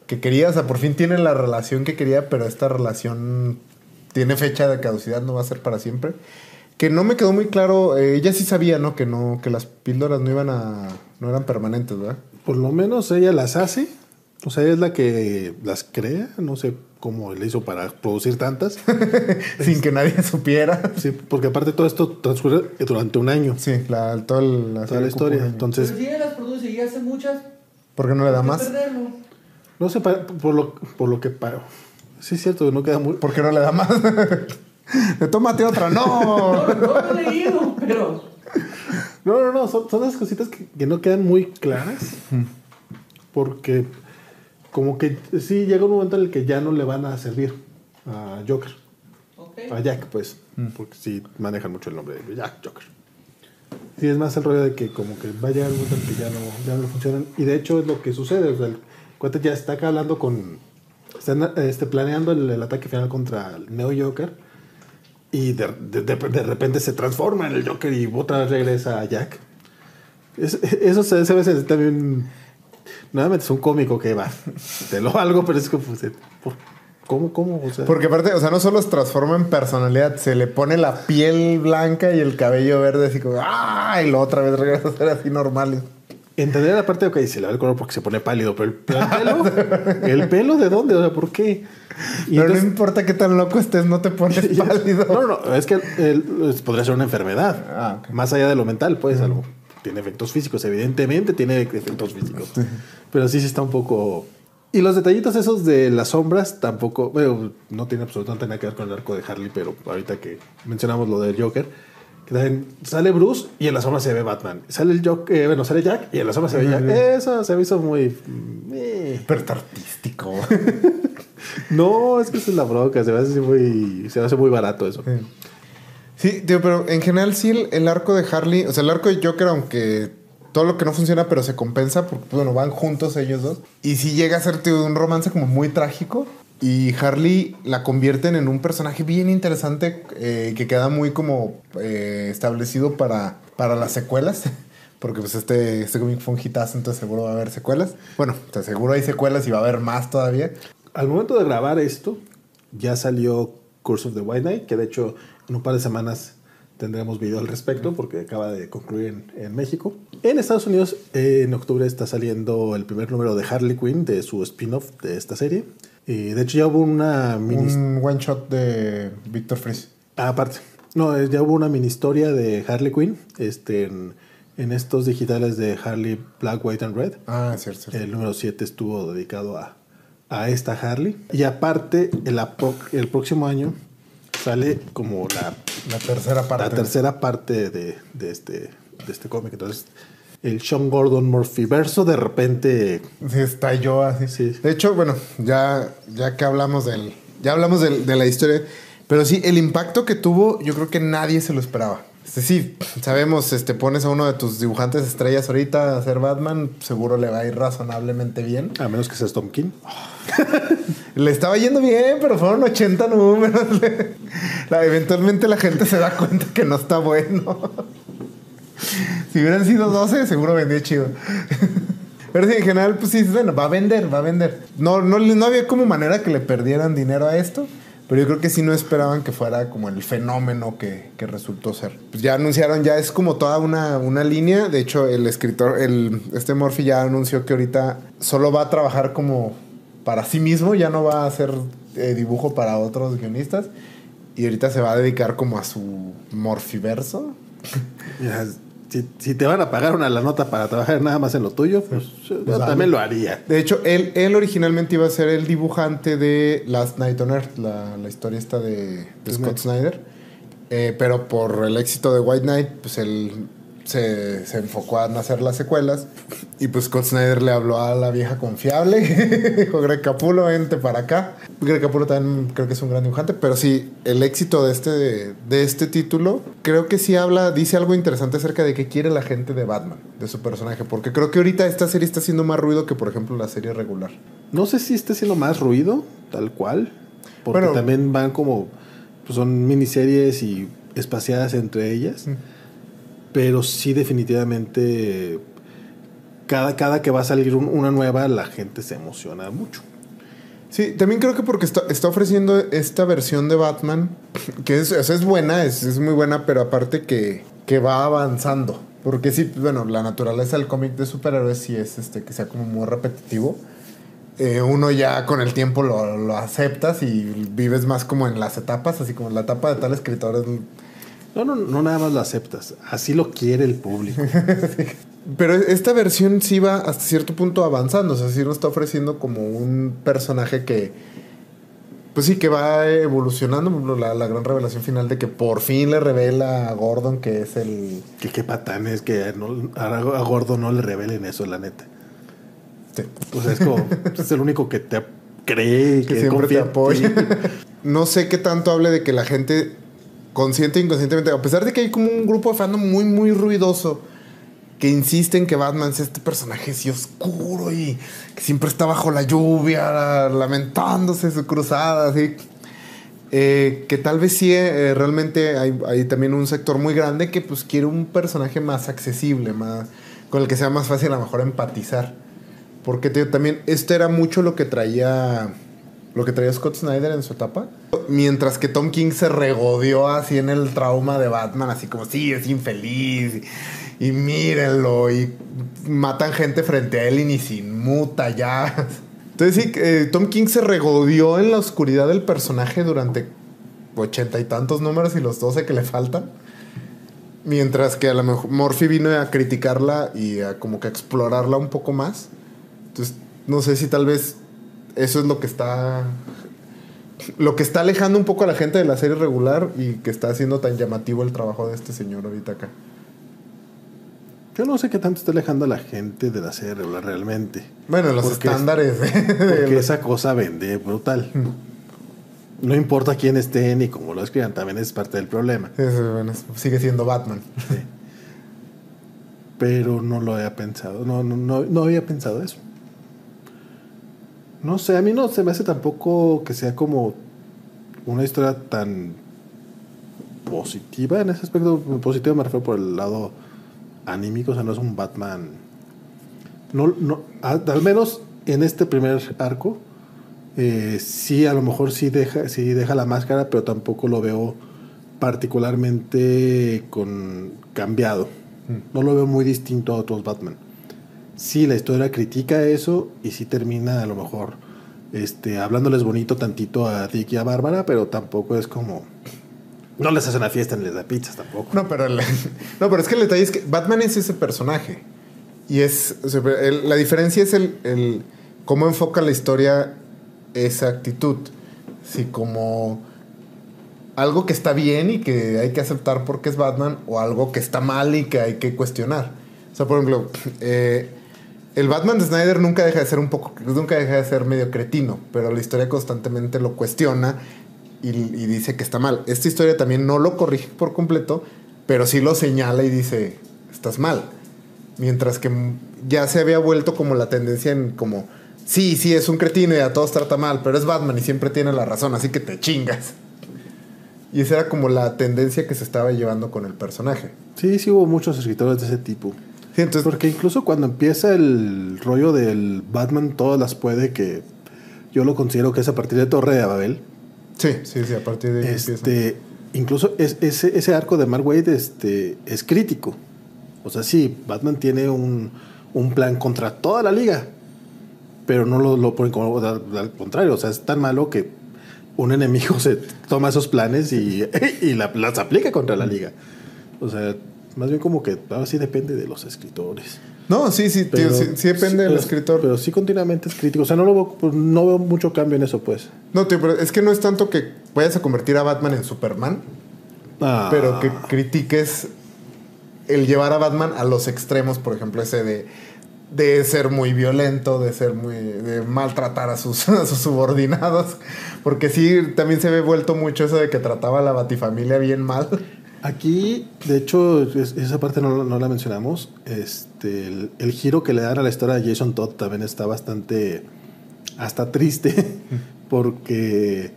que quería, o sea, por fin tiene la relación que quería, pero esta relación tiene fecha de caducidad, no va a ser para siempre. Que no me quedó muy claro, eh, ella sí sabía, ¿no? Que no, que las píldoras no iban a, no eran permanentes, ¿verdad?
Por lo menos ella las hace. O sea, ella es la que las crea. No sé cómo le hizo para producir tantas.
Sin que nadie supiera.
Sí, porque aparte todo esto transcurre durante un año.
Sí, la, todo el- la,
Toda la historia. Entonces,
Pero si ella las produce y hace muchas,
¿Por qué no le da
¿por qué
más?
perderlo?
No sé, por lo, por lo que pago. Sí, es cierto, no queda muy.
¿Por qué no le da más? Tómate otra, no.
No, no lo he leído, pero
No, no, no, son, son esas cositas que, que no quedan muy claras. Porque, como que sí llega un momento en el que ya no le van a servir a Joker.
ok.
A Jack, pues. Porque sí manejan mucho el nombre de Jack Joker. Sí, es más el rollo de que como que va a llegar un momento en que ya no, ya no funcionan. Y de hecho es lo que sucede. O sea, el cuate ya está acá hablando con... Están este, planeando el, el ataque final contra el Neo Joker. Y de, de- de- de repente se transforma en el Joker y otra vez regresa a Jack. Es- eso se, ve también... Nuevamente es un cómico que va. Te lo valgo, pero es como... pues, eh, ¿por- ¿Cómo? ¿Cómo? O sea,
Porque aparte, o sea, no solo se transforma en personalidad, se le pone la piel blanca y el cabello verde así como, ¡ah! Y la otra vez regresa a ser así normal.
Entender la parte de que se le va el color porque se pone pálido, pero el, pelo, ¿el pelo de dónde? O sea, ¿por qué? Y
Pero no importa qué tan loco estés, no te pones pálido.
no, no, es que podría ser una enfermedad.
Ah, ok.
Más allá de lo mental, pues algo. Tiene efectos físicos, evidentemente tiene efectos físicos. Pero sí, sí está un poco. Y los detallitos esos de las sombras tampoco. Bueno, no tiene absolutamente nada que ver con el arco de Harley, pero ahorita que mencionamos lo del Joker. Sale Bruce y en la sombra se ve Batman. Sale el Joker, eh, bueno, sale Jack y en la sombra se ve Jack. Eso se me hizo muy. mm, eh.
Pero artístico.
No, es que esa es la bronca. Se me hace muy, se me hace muy barato eso.
Sí, tío, pero en general sí el, el arco de Harley, o sea, el arco de Joker, aunque todo lo que no funciona, pero se compensa, porque bueno, van juntos ellos dos. Y sí llega a ser tío, un romance como muy trágico. Y Harley la convierten en un personaje bien interesante eh, que queda muy como eh, establecido para, para las secuelas. Porque pues este, este cómic fue un hitazo, entonces seguro va a haber secuelas. Bueno, te seguro hay secuelas y va a haber más todavía.
Al momento de grabar esto, ya salió Curse of the White Knight, que de hecho en un par de semanas tendremos video al respecto, porque acaba de concluir en, en México. En Estados Unidos, eh, en octubre está saliendo el primer número de Harley Quinn, de su spin-off de esta serie. Y de hecho ya hubo una mini...
Un one shot de Victor Fries.
Ah, aparte. No, eh, ya hubo una mini historia de Harley Quinn este, en, en estos digitales de Harley Black, White and Red.
Ah, cierto, cierto.
El número 7 estuvo dedicado a, a esta Harley. Y aparte, el, el próximo año sale como la,
La tercera parte.
la tercera parte de, de este, de este cómic. Entonces, el Sean Gordon Murphy verso de repente...
Sí, estalló así.
Sí.
De hecho, bueno, ya, ya que hablamos del. Ya hablamos del- de la historia. Pero sí, el impacto que tuvo, yo creo que nadie se lo esperaba. Este, sí, sabemos, este, pones a uno de tus dibujantes estrellas ahorita a hacer Batman, seguro le va a ir razonablemente bien.
A menos que seas Tom King.
Le estaba yendo bien, pero fueron 80 números. La- eventualmente la gente se da cuenta que no está bueno. Si hubieran sido 12, seguro vendía chido. Pero sí, en general, pues sí, bueno, va a vender, va a vender. No, no, no había como manera que le perdieran dinero a esto. Pero yo creo que sí no esperaban que fuera como el fenómeno que, que resultó ser. Pues ya anunciaron, ya es como toda una, una línea. De hecho, el escritor, el, este Murphy ya anunció que ahorita solo va a trabajar como para sí mismo, ya no va a hacer eh, dibujo para otros guionistas. Y ahorita se va a dedicar como a su morfiverso.
Si, si te van a pagar una la nota para trabajar nada más en lo tuyo, pues yo
dale.
también lo haría.
De hecho, él, él originalmente iba a ser el dibujante de Last Night on Earth, la, la historia esta de, de Scott Snyder. Eh, pero por el éxito de White Knight, pues él se, se enfocó en hacer las secuelas. Y pues Scott Snyder le habló a la vieja confiable. Dijo, Greg Capullo, vente para acá. Greg Capullo también creo que es un gran dibujante. Pero sí, el éxito de este, de este título, creo que sí habla, dice algo interesante acerca de qué quiere la gente de Batman, de su personaje. Porque creo que ahorita esta serie está haciendo más ruido que, por ejemplo, la serie regular.
No sé si esté haciendo más ruido, tal cual. Porque
Bueno.
también van como. pues son miniseries y espaciadas entre ellas. Pero sí, definitivamente. Cada, cada que va a salir un- una nueva, la gente se emociona mucho.
Sí, también creo que porque está, está ofreciendo esta versión de Batman, que es, es buena, es, es muy buena, pero aparte que, que va avanzando. Porque sí, bueno, la naturaleza del cómic de superhéroes sí es este, que sea como muy repetitivo. Eh, uno ya con el tiempo lo, lo aceptas y vives más como en las etapas, así como la etapa de tal escritor. es-
No, no, no nada más lo aceptas. Así lo quiere el público.
Pero esta versión sí va hasta cierto punto avanzando. O sea, sí nos está ofreciendo como un personaje que. Pues sí, que va evolucionando. La, la gran revelación final de que por fin le revela a Gordon que es el.
que qué patán es que no- a, a Gordo no le revelen eso, la neta.
sí,
O sea, es como. es el único que te cree,
que
que,
siempre te apoya. no sé qué tanto hable de que la gente, consciente e inconscientemente, a pesar de que hay como un grupo de fandom muy, muy ruidoso. Que insiste en que Batman es este personaje así oscuro y que siempre está bajo la lluvia, lamentándose su cruzada, así. Eh, que tal vez sí, eh, realmente hay, también un sector muy grande que pues quiere un personaje más accesible, más, con el que sea más fácil a lo mejor empatizar. Porque también esto era mucho lo que traía lo que traía Scott Snyder en su etapa. Mientras que Tom King se regodeó así en el trauma de Batman, así como, sí, es infeliz. Y, mírenlo. Y matan gente frente a él y ni se inmuta ya. Entonces sí, eh, Tom King se regodeó en la oscuridad del personaje durante ochenta y tantos números y los doce que le faltan. Mientras que a lo mejor Morphy vino a criticarla y a como que explorarla un poco más. Entonces, no sé si tal vez eso es lo que está. Lo que está alejando un poco a la gente de la serie regular y que está haciendo tan llamativo el trabajo de este señor ahorita acá.
Yo no sé qué tanto está alejando a la gente de la serie regular realmente.
Bueno, los
Porque-
estándares.
Porque esa cosa vende brutal. No importa quién esté ni cómo lo escriban, también es parte del problema.
Eso, bueno, sigue siendo Batman.
Sí. Pero no lo había pensado. No, no, no, no había pensado eso. No sé, a mí no se me hace tampoco que sea como una historia tan positiva en ese aspecto. Positivo me refiero por el lado anímico, o sea, no es un Batman. No, no, al, menos en este primer arco, eh, sí, a lo mejor sí deja, sí deja la máscara, pero tampoco lo veo particularmente con cambiado. No lo veo muy distinto a otros Batman. Sí, la historia critica eso y sí termina a lo mejor este, hablándoles bonito tantito a Dick y a Bárbara, pero tampoco es como... No les hace una fiesta ni les da pizzas tampoco.
No, pero, el- no, pero es que el detalle es que Batman es ese personaje. Y es. la diferencia es el, el cómo enfoca la historia esa actitud. Si como algo que está bien y que hay que aceptar porque es Batman, o algo que está mal y que hay que cuestionar. O sea, por ejemplo, eh, el Batman de Snyder nunca deja de ser un poco, nunca deja de ser medio cretino, pero la historia constantemente lo cuestiona y, dice que está mal. Esta historia también no lo corrige por completo, pero sí lo señala y dice, estás mal. Mientras que ya se había vuelto como la tendencia en como, sí, sí, es un cretino y a todos trata mal, pero es Batman y siempre tiene la razón, así que te chingas. Y esa era como la tendencia que se estaba llevando con el personaje.
Sí, sí hubo muchos escritores de ese tipo.
Sí, entonces,
Porque incluso cuando empieza el rollo del Batman, todas las puede que yo lo considero que es a partir de Torre de Babel.
sí, sí, sí, a partir de ahí empieza.
Este, incluso es, ese, ese arco de Mark Waid este, es crítico. O sea, sí, Batman tiene un, un plan contra toda la liga, pero no lo, lo ponen como al, al contrario. O sea, es tan malo que un enemigo se toma esos planes y, y la- las aplica contra la liga. O sea, más bien como que ahora sí depende de los escritores.
No, sí, sí, tío, sí, sí depende del escritor.
Pero sí continuamente es crítico. O sea, no, lo veo, pues, no veo mucho cambio en eso, pues.
no, tío, pero es que no es tanto que vayas a convertir a Batman en Superman,
Ah.
pero que critiques el llevar a Batman a los extremos, por ejemplo, ese de, de ser muy violento, de ser muy. de maltratar a sus, a sus subordinados. Porque sí, también se ve vuelto mucho eso de que trataba a la batifamilia bien mal.
Aquí, de hecho, es- esa parte no, no la mencionamos. Este, el, el giro que le dan a la historia de Jason Todd también está bastante, hasta triste, porque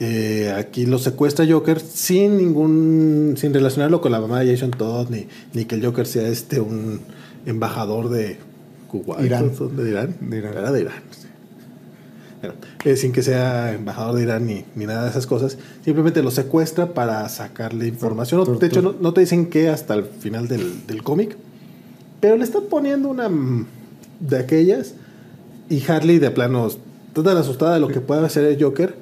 eh, aquí lo secuestra Joker sin ningún, sin relacionarlo con la mamá de Jason Todd, ni, ni que el Joker sea este un embajador de Kuwait,
Irán.
¿o ¿de Irán?
De Irán.
Era de Irán. sí. Bueno, eh, sin que sea embajador de Irán ni, ni nada de esas cosas, simplemente lo secuestra para sacarle información. De hecho, no, no te dicen qué hasta el final del, del cómic, pero le están poniendo una de aquellas y Harley de plano está tan asustada de lo que puede hacer el Joker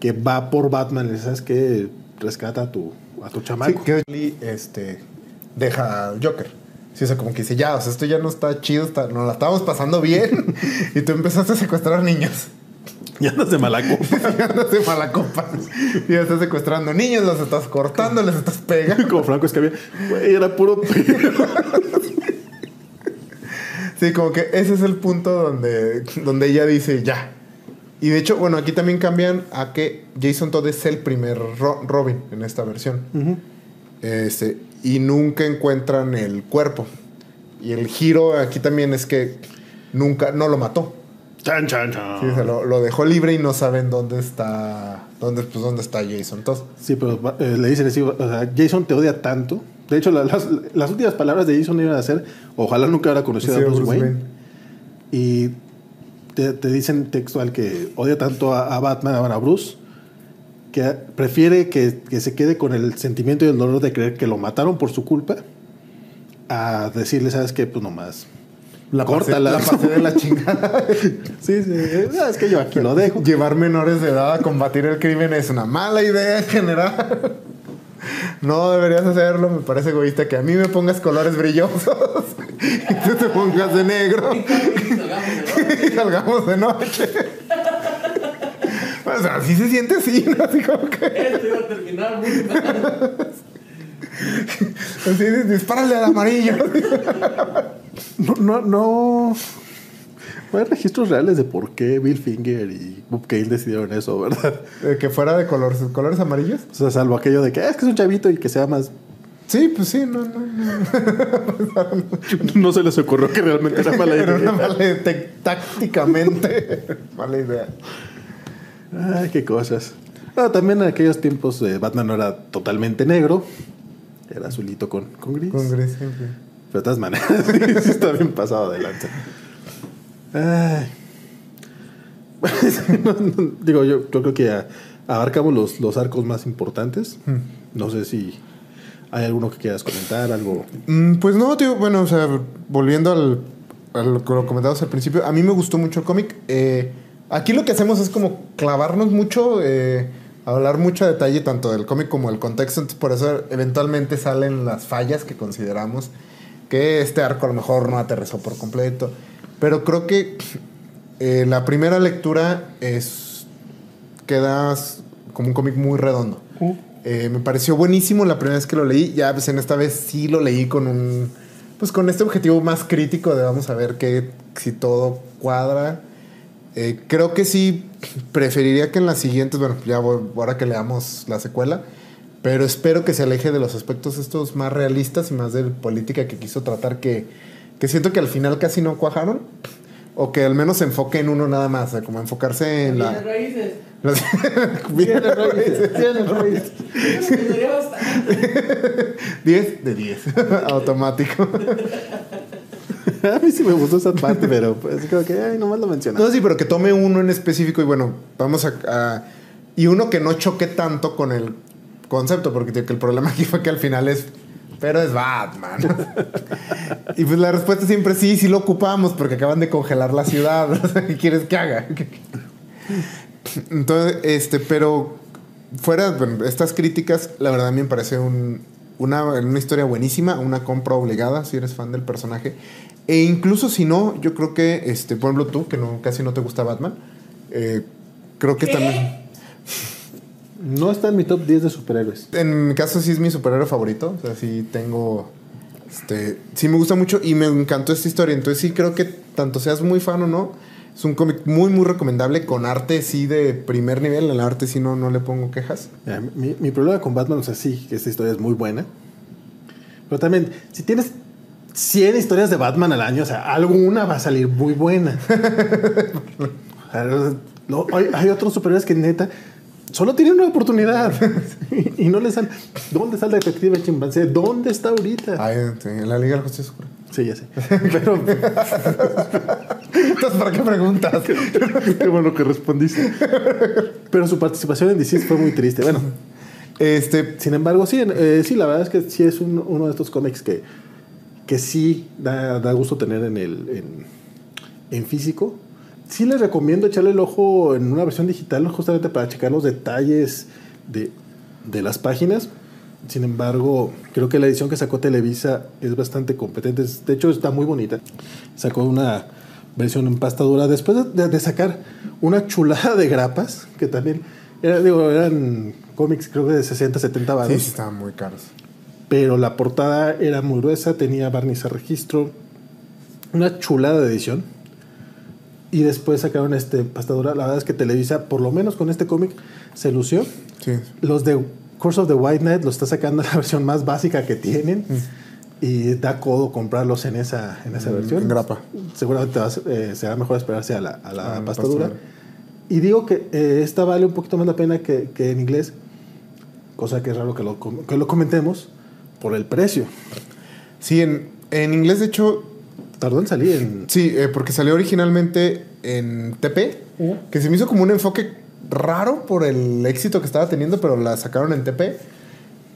que va por Batman y sabes que rescata a tu, a tu
Sí,
chamaco.
que Lee, este, deja al Joker. Sí, o sea, como que dice, ya, o sea, esto ya no está chido, está, nos la estábamos pasando bien. y tú empezaste a secuestrar niños.
Ya andas de mala copa.
Y andas de mala copa. Y ya estás secuestrando niños, los estás cortando, les estás pegando.
Como Franco Escamilla, güey, era puro pedo.
Sí, como que ese es el punto donde, donde ella dice, ya. Y de hecho, bueno, aquí también cambian a que Jason Todd es el primer Ro- Robin en esta versión. Este, y nunca encuentran el cuerpo. Y el giro aquí también es que nunca, no lo mató.
Chan, chan, chan.
Sí, se lo, lo dejó libre y no saben dónde está, dónde, pues, dónde está Jason Todd.
Sí, pero eh, le dicen así, o sea, Jason te odia tanto. De hecho, la- las, las últimas palabras de Jason iban a ser, ojalá nunca hubiera conocido
Sí,
a Bruce,
Bruce
Wayne.
Wayne.
Y te, te dicen textual que odia tanto a, a Batman, a Bruce, que prefiere que, que se quede con el sentimiento y el dolor de creer que lo mataron por su culpa, a decirle, ¿sabes qué? Pues nomás.
La pasé,
Córtala.
la pasé de la chingada.
Sí, sí. ¿Sabes que Yo aquí lo dejo.
Llevar menores de edad a combatir el crimen es una mala idea en general. No deberías hacerlo, me parece egoísta que a mí me pongas colores brillosos y tú te pongas de negro y salgamos de noche. O sea, así se siente así, ¿no? Así como que.
Esto iba a terminar muy mal.
Así, dispárale al amarillo.
No, no, no. No hay registros reales de por qué Bill Finger y Bob Kane decidieron eso, ¿verdad?
Eh, que fuera de colores, colores amarillos.
O sea, salvo aquello de que "Ah, es que es un chavito y que sea más.
Sí, pues sí, no, no, no.
No se les ocurrió que realmente era mala
Era una
idea.
mala te- tácticamente mala idea.
Ay, qué cosas. Ah, también en aquellos tiempos eh, Batman no era totalmente negro. Era azulito con, con gris.
Con gris siempre.
Pero de todas maneras, sí, está bien pasado. Ay. No, no, digo, yo, yo creo que abarcamos los, los arcos más importantes. No sé si hay alguno que quieras comentar, algo.
Mm, pues no, tío, bueno, o sea, volviendo al, a lo que lo comentabas al principio, a mí me gustó mucho el cómic. Eh, aquí lo que hacemos es como clavarnos mucho, eh, hablar mucho a detalle tanto del cómic como del contexto, entonces por eso eventualmente salen las fallas que consideramos que este arco a lo mejor no aterrizó por completo. Pero creo que eh, la primera lectura es quedas como un cómic muy redondo. Eh, me pareció buenísimo la primera vez que lo leí. Ya, pues en esta vez sí lo leí con un. Pues con este objetivo más crítico de vamos a ver que si todo cuadra. Eh, creo que sí preferiría que en las siguientes, bueno, ya voy, ahora que leamos la secuela, pero espero que se aleje de los aspectos estos más realistas y más de política que quiso tratar, que, que siento que al final casi no cuajaron, o que al menos se enfoque en uno nada más, como enfocarse en la...
raíces.
las-
Bienes raíces, raíces.
Me gustaría bastante.
10 de 10, automático.
A mí sí me gustó esa parte, pero pues creo que ay, nomás lo mencioné.
No, sí, pero que tome uno en específico y bueno, vamos a, a- y uno que no choque tanto con el concepto, porque el problema aquí fue que al final es, pero es Batman. y pues la respuesta siempre es sí, sí lo ocupamos porque acaban de congelar la ciudad. ¿Qué quieres que haga? Entonces, este, pero fuera, bueno, estas críticas, la verdad a mí me parece un- una, una historia buenísima, una compra obligada si eres fan del personaje. E incluso si no, yo creo que, este, por ejemplo, tú, que no, casi no te gusta Batman, eh, creo que también.
No está en mi top 10 de superhéroes.
En mi caso sí es mi superhéroe favorito. O sea, sí tengo. Este. Sí me gusta mucho y me encantó esta historia. Entonces sí creo que tanto seas muy fan o no. Es un cómic muy, muy recomendable. Con arte sí de primer nivel. El arte sí no, no le pongo quejas.
Mira, mi, mi problema con Batman, o sea, sí, que esta historia es muy buena. Pero también, si tienes 100 historias de Batman al año, o sea, alguna va a salir muy buena. O sea, no, hay, hay otros superhéroes que neta solo tienen una oportunidad y no les sale. ¿Dónde está el detective chimpancé? ¿Dónde está ahorita?
Ay, sí, en la Liga de la Justicia Oscura.
Sí, ya sé. Pero
Entonces, ¿para qué preguntas?
qué bueno que respondiste. Pero su participación en DC fue muy triste. Bueno,
Este.
Sin embargo, sí, eh, sí, la verdad es que sí es un- uno de estos cómics que, que sí da, da gusto tener en, el, en, en físico. Sí les recomiendo echarle el ojo en una versión digital justamente para checar los detalles de, de las páginas. Sin embargo, creo que la edición que sacó Televisa es bastante competente. De hecho, está muy bonita. Sacó una versión en pasta dura después de, de sacar una chulada de grapas, que también era, digo, eran cómics creo que de 60, 70 varos.
Sí, sí, estaban muy caros.
Pero la portada era muy gruesa, tenía barniz a registro, una chulada de edición. Y después sacaron este pastadura. La verdad es que Televisa, por lo menos con este cómic, se lució.
Sí.
Los de Curse of the White Knight lo está sacando la versión más básica que tienen. Y da codo comprarlos en esa, en esa
Mm,
versión.
en grapa.
Seguramente va a ser- eh, será mejor esperarse a la, a la
Ah,
pastadura. Y digo que eh, esta vale un poquito más la pena que, que en inglés. Cosa que es raro que lo, que lo comentemos por el precio.
Sí, en, en inglés, de hecho,
Tardó en salir en...
Sí, eh, porque salió originalmente en TP, que se me hizo como un enfoque raro por el éxito que estaba teniendo, pero la sacaron en TP.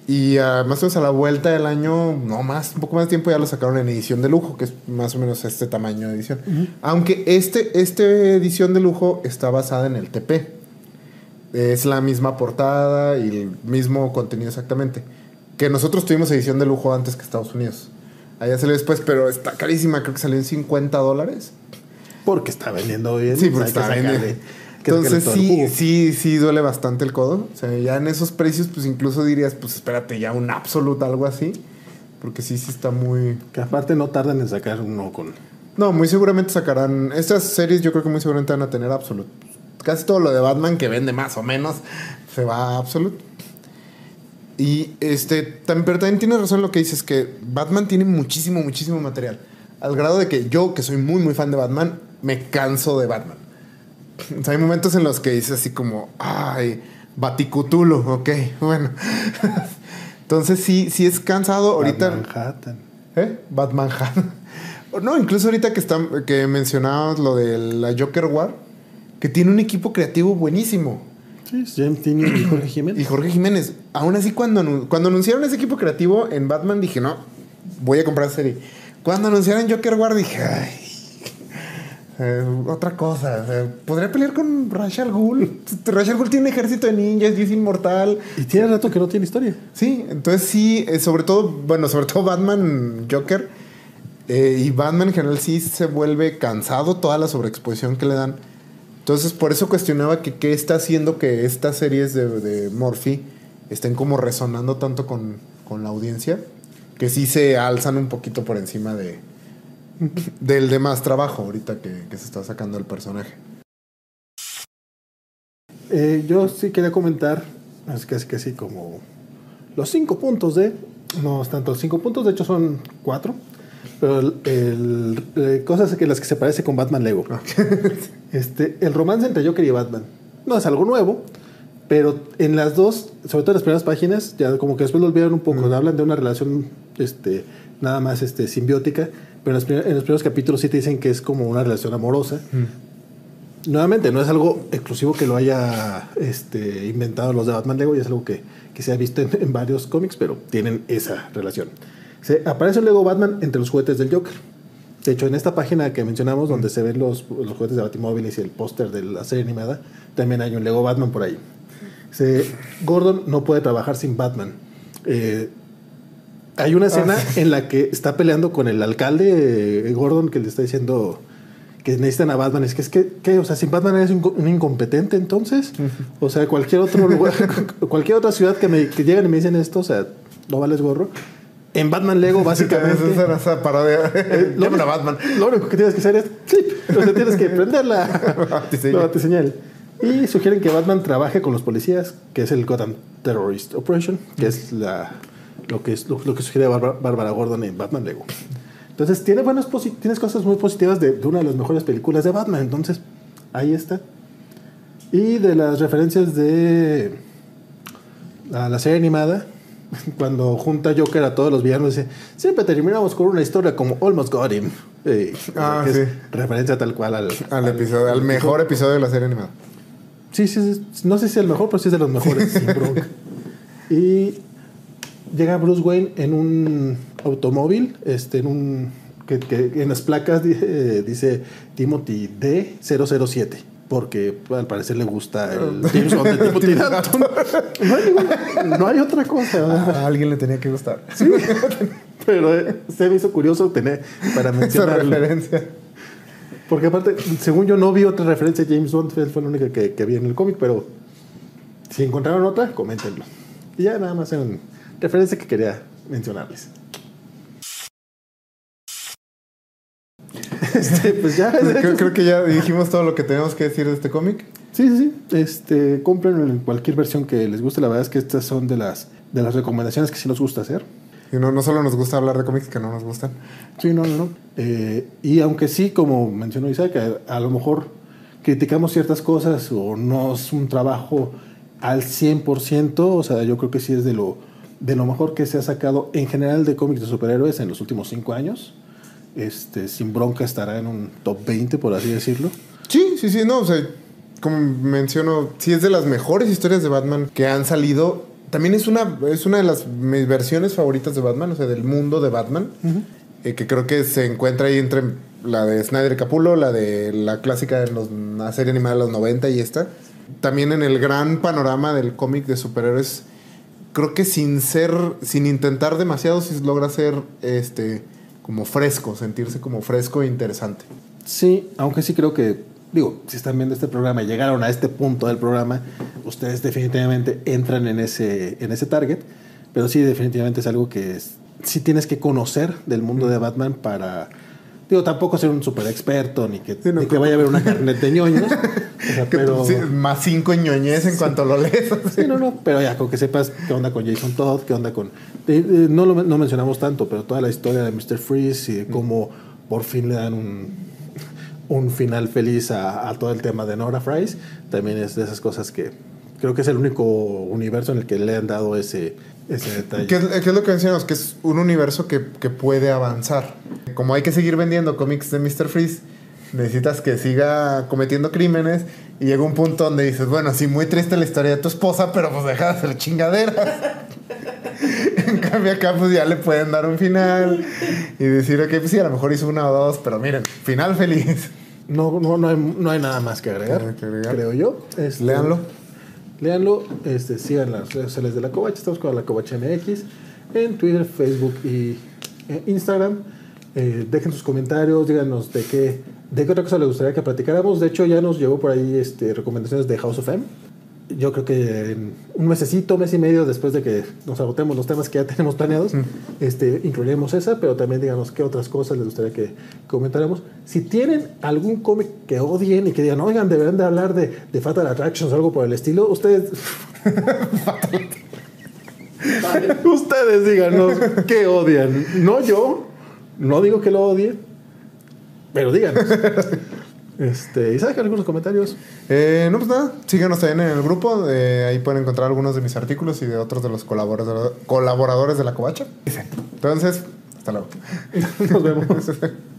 Y ah, más o menos a la vuelta del año, no más, un poco más de tiempo, ya lo sacaron en edición de lujo, que es más o menos este tamaño de edición. Aunque este, este edición de lujo está basada en el TP. Es la misma portada y el mismo contenido exactamente. Que nosotros tuvimos edición de lujo antes que Estados Unidos. Allá salió después, pero está carísima. Creo que salió en 50 dólares.
Porque está vendiendo bien.
Sí, porque está vendiendo. Entonces sí, sí, sí duele bastante el codo. O sea, ya en esos precios, pues incluso dirías, pues espérate ya un Absolute, algo así. Porque sí, sí está muy...
Que aparte no tardan en sacar uno con...
No, muy seguramente sacarán... Estas series yo creo que muy seguramente van a tener Absolute. Casi todo lo de Batman que vende más o menos se va a Absolute. Y este, también, pero también tienes razón lo que dices, que Batman tiene muchísimo, muchísimo material. Al grado de que yo, que soy muy, muy fan de Batman, me canso de Batman. O sea, hay momentos en los que dices así como, ay, Baticutulo, ok, bueno. Entonces sí, sí es cansado. Ahorita...
Manhattan.
¿Eh? Batman No, incluso ahorita que, está, que mencionabas lo de la Joker War, que tiene un equipo creativo buenísimo.
Sí, es James Tinian y Jorge Jiménez.
Y Jorge Jiménez, aún así cuando, cuando anunciaron ese equipo creativo en Batman dije, no, voy a comprar serie. Cuando anunciaron Joker War dije, ay, eh, otra cosa. sea, Podría pelear con Rachel Ghul. Rachel Ghul tiene un ejército de ninjas y es inmortal.
Y tiene rato que no tiene historia.
Sí, entonces sí, eh, sobre todo, bueno, sobre todo Batman Joker eh, y Batman en general sí se vuelve cansado toda la sobreexposición que le dan. Entonces por eso cuestionaba que qué está haciendo que estas series de, de estén como resonando tanto con, con la audiencia, que sí se alzan un poquito por encima de del demás trabajo ahorita que, que se está sacando el personaje.
Eh, yo sí quería comentar, es casi casi como los cinco puntos de. No es tanto cinco puntos, de hecho son cuatro. Pero el, el- eh, cosas que las que se parece con Batman Lego. este, el romance entre Joker y Batman. No es algo nuevo, pero en las dos, sobre todo en las primeras páginas, ya como que después lo olvidaron un poco. Hablan de una relación este, nada más este, simbiótica, pero en primer- en los primeros capítulos sí te dicen que es como una relación amorosa. Nuevamente, no es algo exclusivo que lo haya este, inventado los de Batman Lego, y es algo que, que se ha visto en, en varios cómics, pero tienen esa relación. Se, aparece un Lego Batman entre los juguetes del Joker. De hecho, en esta página que mencionamos, donde se ven los, los juguetes de Batimóviles y el póster de la serie animada, también hay un Lego Batman por ahí. Se- Gordon no puede trabajar sin Batman. Eh, hay una escena en la que está peleando con el alcalde eh, Gordon que le está diciendo que necesitan a Batman. Es que es que, ¿qué? O sea, sin Batman eres un, co- un incompetente entonces. O sea, cualquier otro lugar, cualquier otra ciudad que, me, que llegan y me dicen esto, o sea, no vales gorro. En Batman Lego, básicamente.
Esa era esa parodia.
Eh, lo,
a Batman.
lo único que tienes que hacer es flip. Sea, tienes que prender la la batiseñal. Y sugieren que Batman trabaje con los policías, que es el Gotham Terrorist Operation, que es la, lo, que es, lo, lo que sugiere Bárbara, Gordon en Batman Lego. Entonces, tiene buenas tienes cosas muy positivas de, de una de las mejores películas de Batman. Entonces, ahí está. Y de las referencias de a la serie animada, cuando junta Joker a todos los villanos, dice, siempre terminamos con una historia como Almost Got Him. Eh,
Ah, sí.
referencia tal cual al...
Al episodio, al mejor episodio de la serie animada.
Sí, sí, sí, no sé si es el mejor, pero sí es de los mejores, sin bronca. Y llega Bruce Wayne en un automóvil, este, en un... Que, que en las placas eh, dice Timothy D007. Porque al parecer le gusta el James Bond de Dalton. No hay, ninguna- no hay otra cosa.
A alguien le tenía que gustar.
Pero eh, se me hizo curioso tener para
Esa
mencionarlo.
referencia.
Porque aparte, según yo no vi otra referencia a James Bond, fue fue la única que, que vi en el cómic, pero si encontraron otra, coméntenlo. Y ya nada más en referencia que quería mencionarles. Este, pues ya,
creo, creo que ya dijimos todo lo que tenemos que decir de este cómic.
Sí, sí, sí. Este, compren en cualquier versión que les guste. La verdad es que estas son de las, de las recomendaciones que sí nos gusta hacer.
Y no, no solo nos gusta hablar de cómics que no nos gustan.
Sí, no, no, no. Eh, y aunque sí, como mencionó Isaac, a, a lo mejor criticamos ciertas cosas o no es un trabajo al 100%, o sea, yo creo que sí es de lo, de lo mejor que se ha sacado en general de cómics de superhéroes en los últimos cinco años. Este, sin bronca estará en un top 20, por así decirlo.
Sí, sí, sí, no, o sea, como menciono, sí es de las mejores historias de Batman que han salido. También es una, es una de las mis versiones favoritas de Batman, o sea, del mundo de Batman, eh, que creo que se encuentra ahí entre la de Snyder y Capullo, la de la clásica de los, la serie animada de los 90 y esta. También en el gran panorama del cómic de superhéroes, creo que sin ser, sin intentar demasiado, sí logra ser este como fresco, sentirse como fresco e interesante.
Sí, aunque sí creo que, digo, si están viendo este programa y llegaron a este punto del programa, ustedes definitivamente entran en ese, en ese target, pero sí definitivamente es algo que es- sí tienes que conocer del mundo de Batman para, digo, tampoco ser un super experto, ni que,
Sí, no,
ni que
creo-
vaya a haber una carnet de ñoños, o sea,
Que
pero...
sí, más cinco ñoñez en cuanto lo lees.
Sí, no, no, pero ya, con que sepas qué onda con Jason Todd, qué onda con... eh, eh, no lo no mencionamos tanto, pero toda la historia de Mr. Freeze y de cómo por fin le dan un, un final feliz a, a todo el tema de Nora Fries, también es de esas cosas que creo que es el único universo en el que le han dado ese, ese detalle.
¿Qué es, qué es lo que mencionamos? Que es un universo que, que puede avanzar. Como hay que seguir vendiendo cómics de Mr. Freeze, necesitas que siga cometiendo crímenes y llega un punto donde dices, bueno, sí, muy triste la historia de tu esposa, pero pues deja de hacer chingaderas. en cambio acá pues ya le pueden dar un final y decir, ok, pues sí, a lo mejor hizo una o dos, pero miren, final feliz.
No, no, no, hay, no hay nada más que agregar,
que agregar.
creo yo. Este,
Léanlo.
Léanlo, este, sigan las redes sociales de la Covacha, estamos con la Covacha MX en Twitter, Facebook y eh, Instagram. Eh, dejen sus comentarios, díganos de qué, de qué otra cosa les gustaría que platicáramos. De hecho, ya nos llegó por ahí este, recomendaciones de House of M. yo creo que un mesecito, mes y medio después de que nos agotemos los temas que ya tenemos planeados, este, incluiremos esa, pero también díganos qué otras cosas les gustaría que comentáramos. Si tienen algún cómic que odien y que digan, oigan, deberían de hablar de, de Fatal Attractions o algo por el estilo, ustedes... ustedes díganos qué odian. No yo, no digo que lo odie, pero díganos. Este, ¿Y sabes que algunos comentarios?
Eh, no, pues nada, síganos también en el grupo. eh, ahí pueden encontrar algunos de mis artículos y de otros de los colaborador- colaboradores de la covacha. Entonces, hasta luego.
Nos vemos.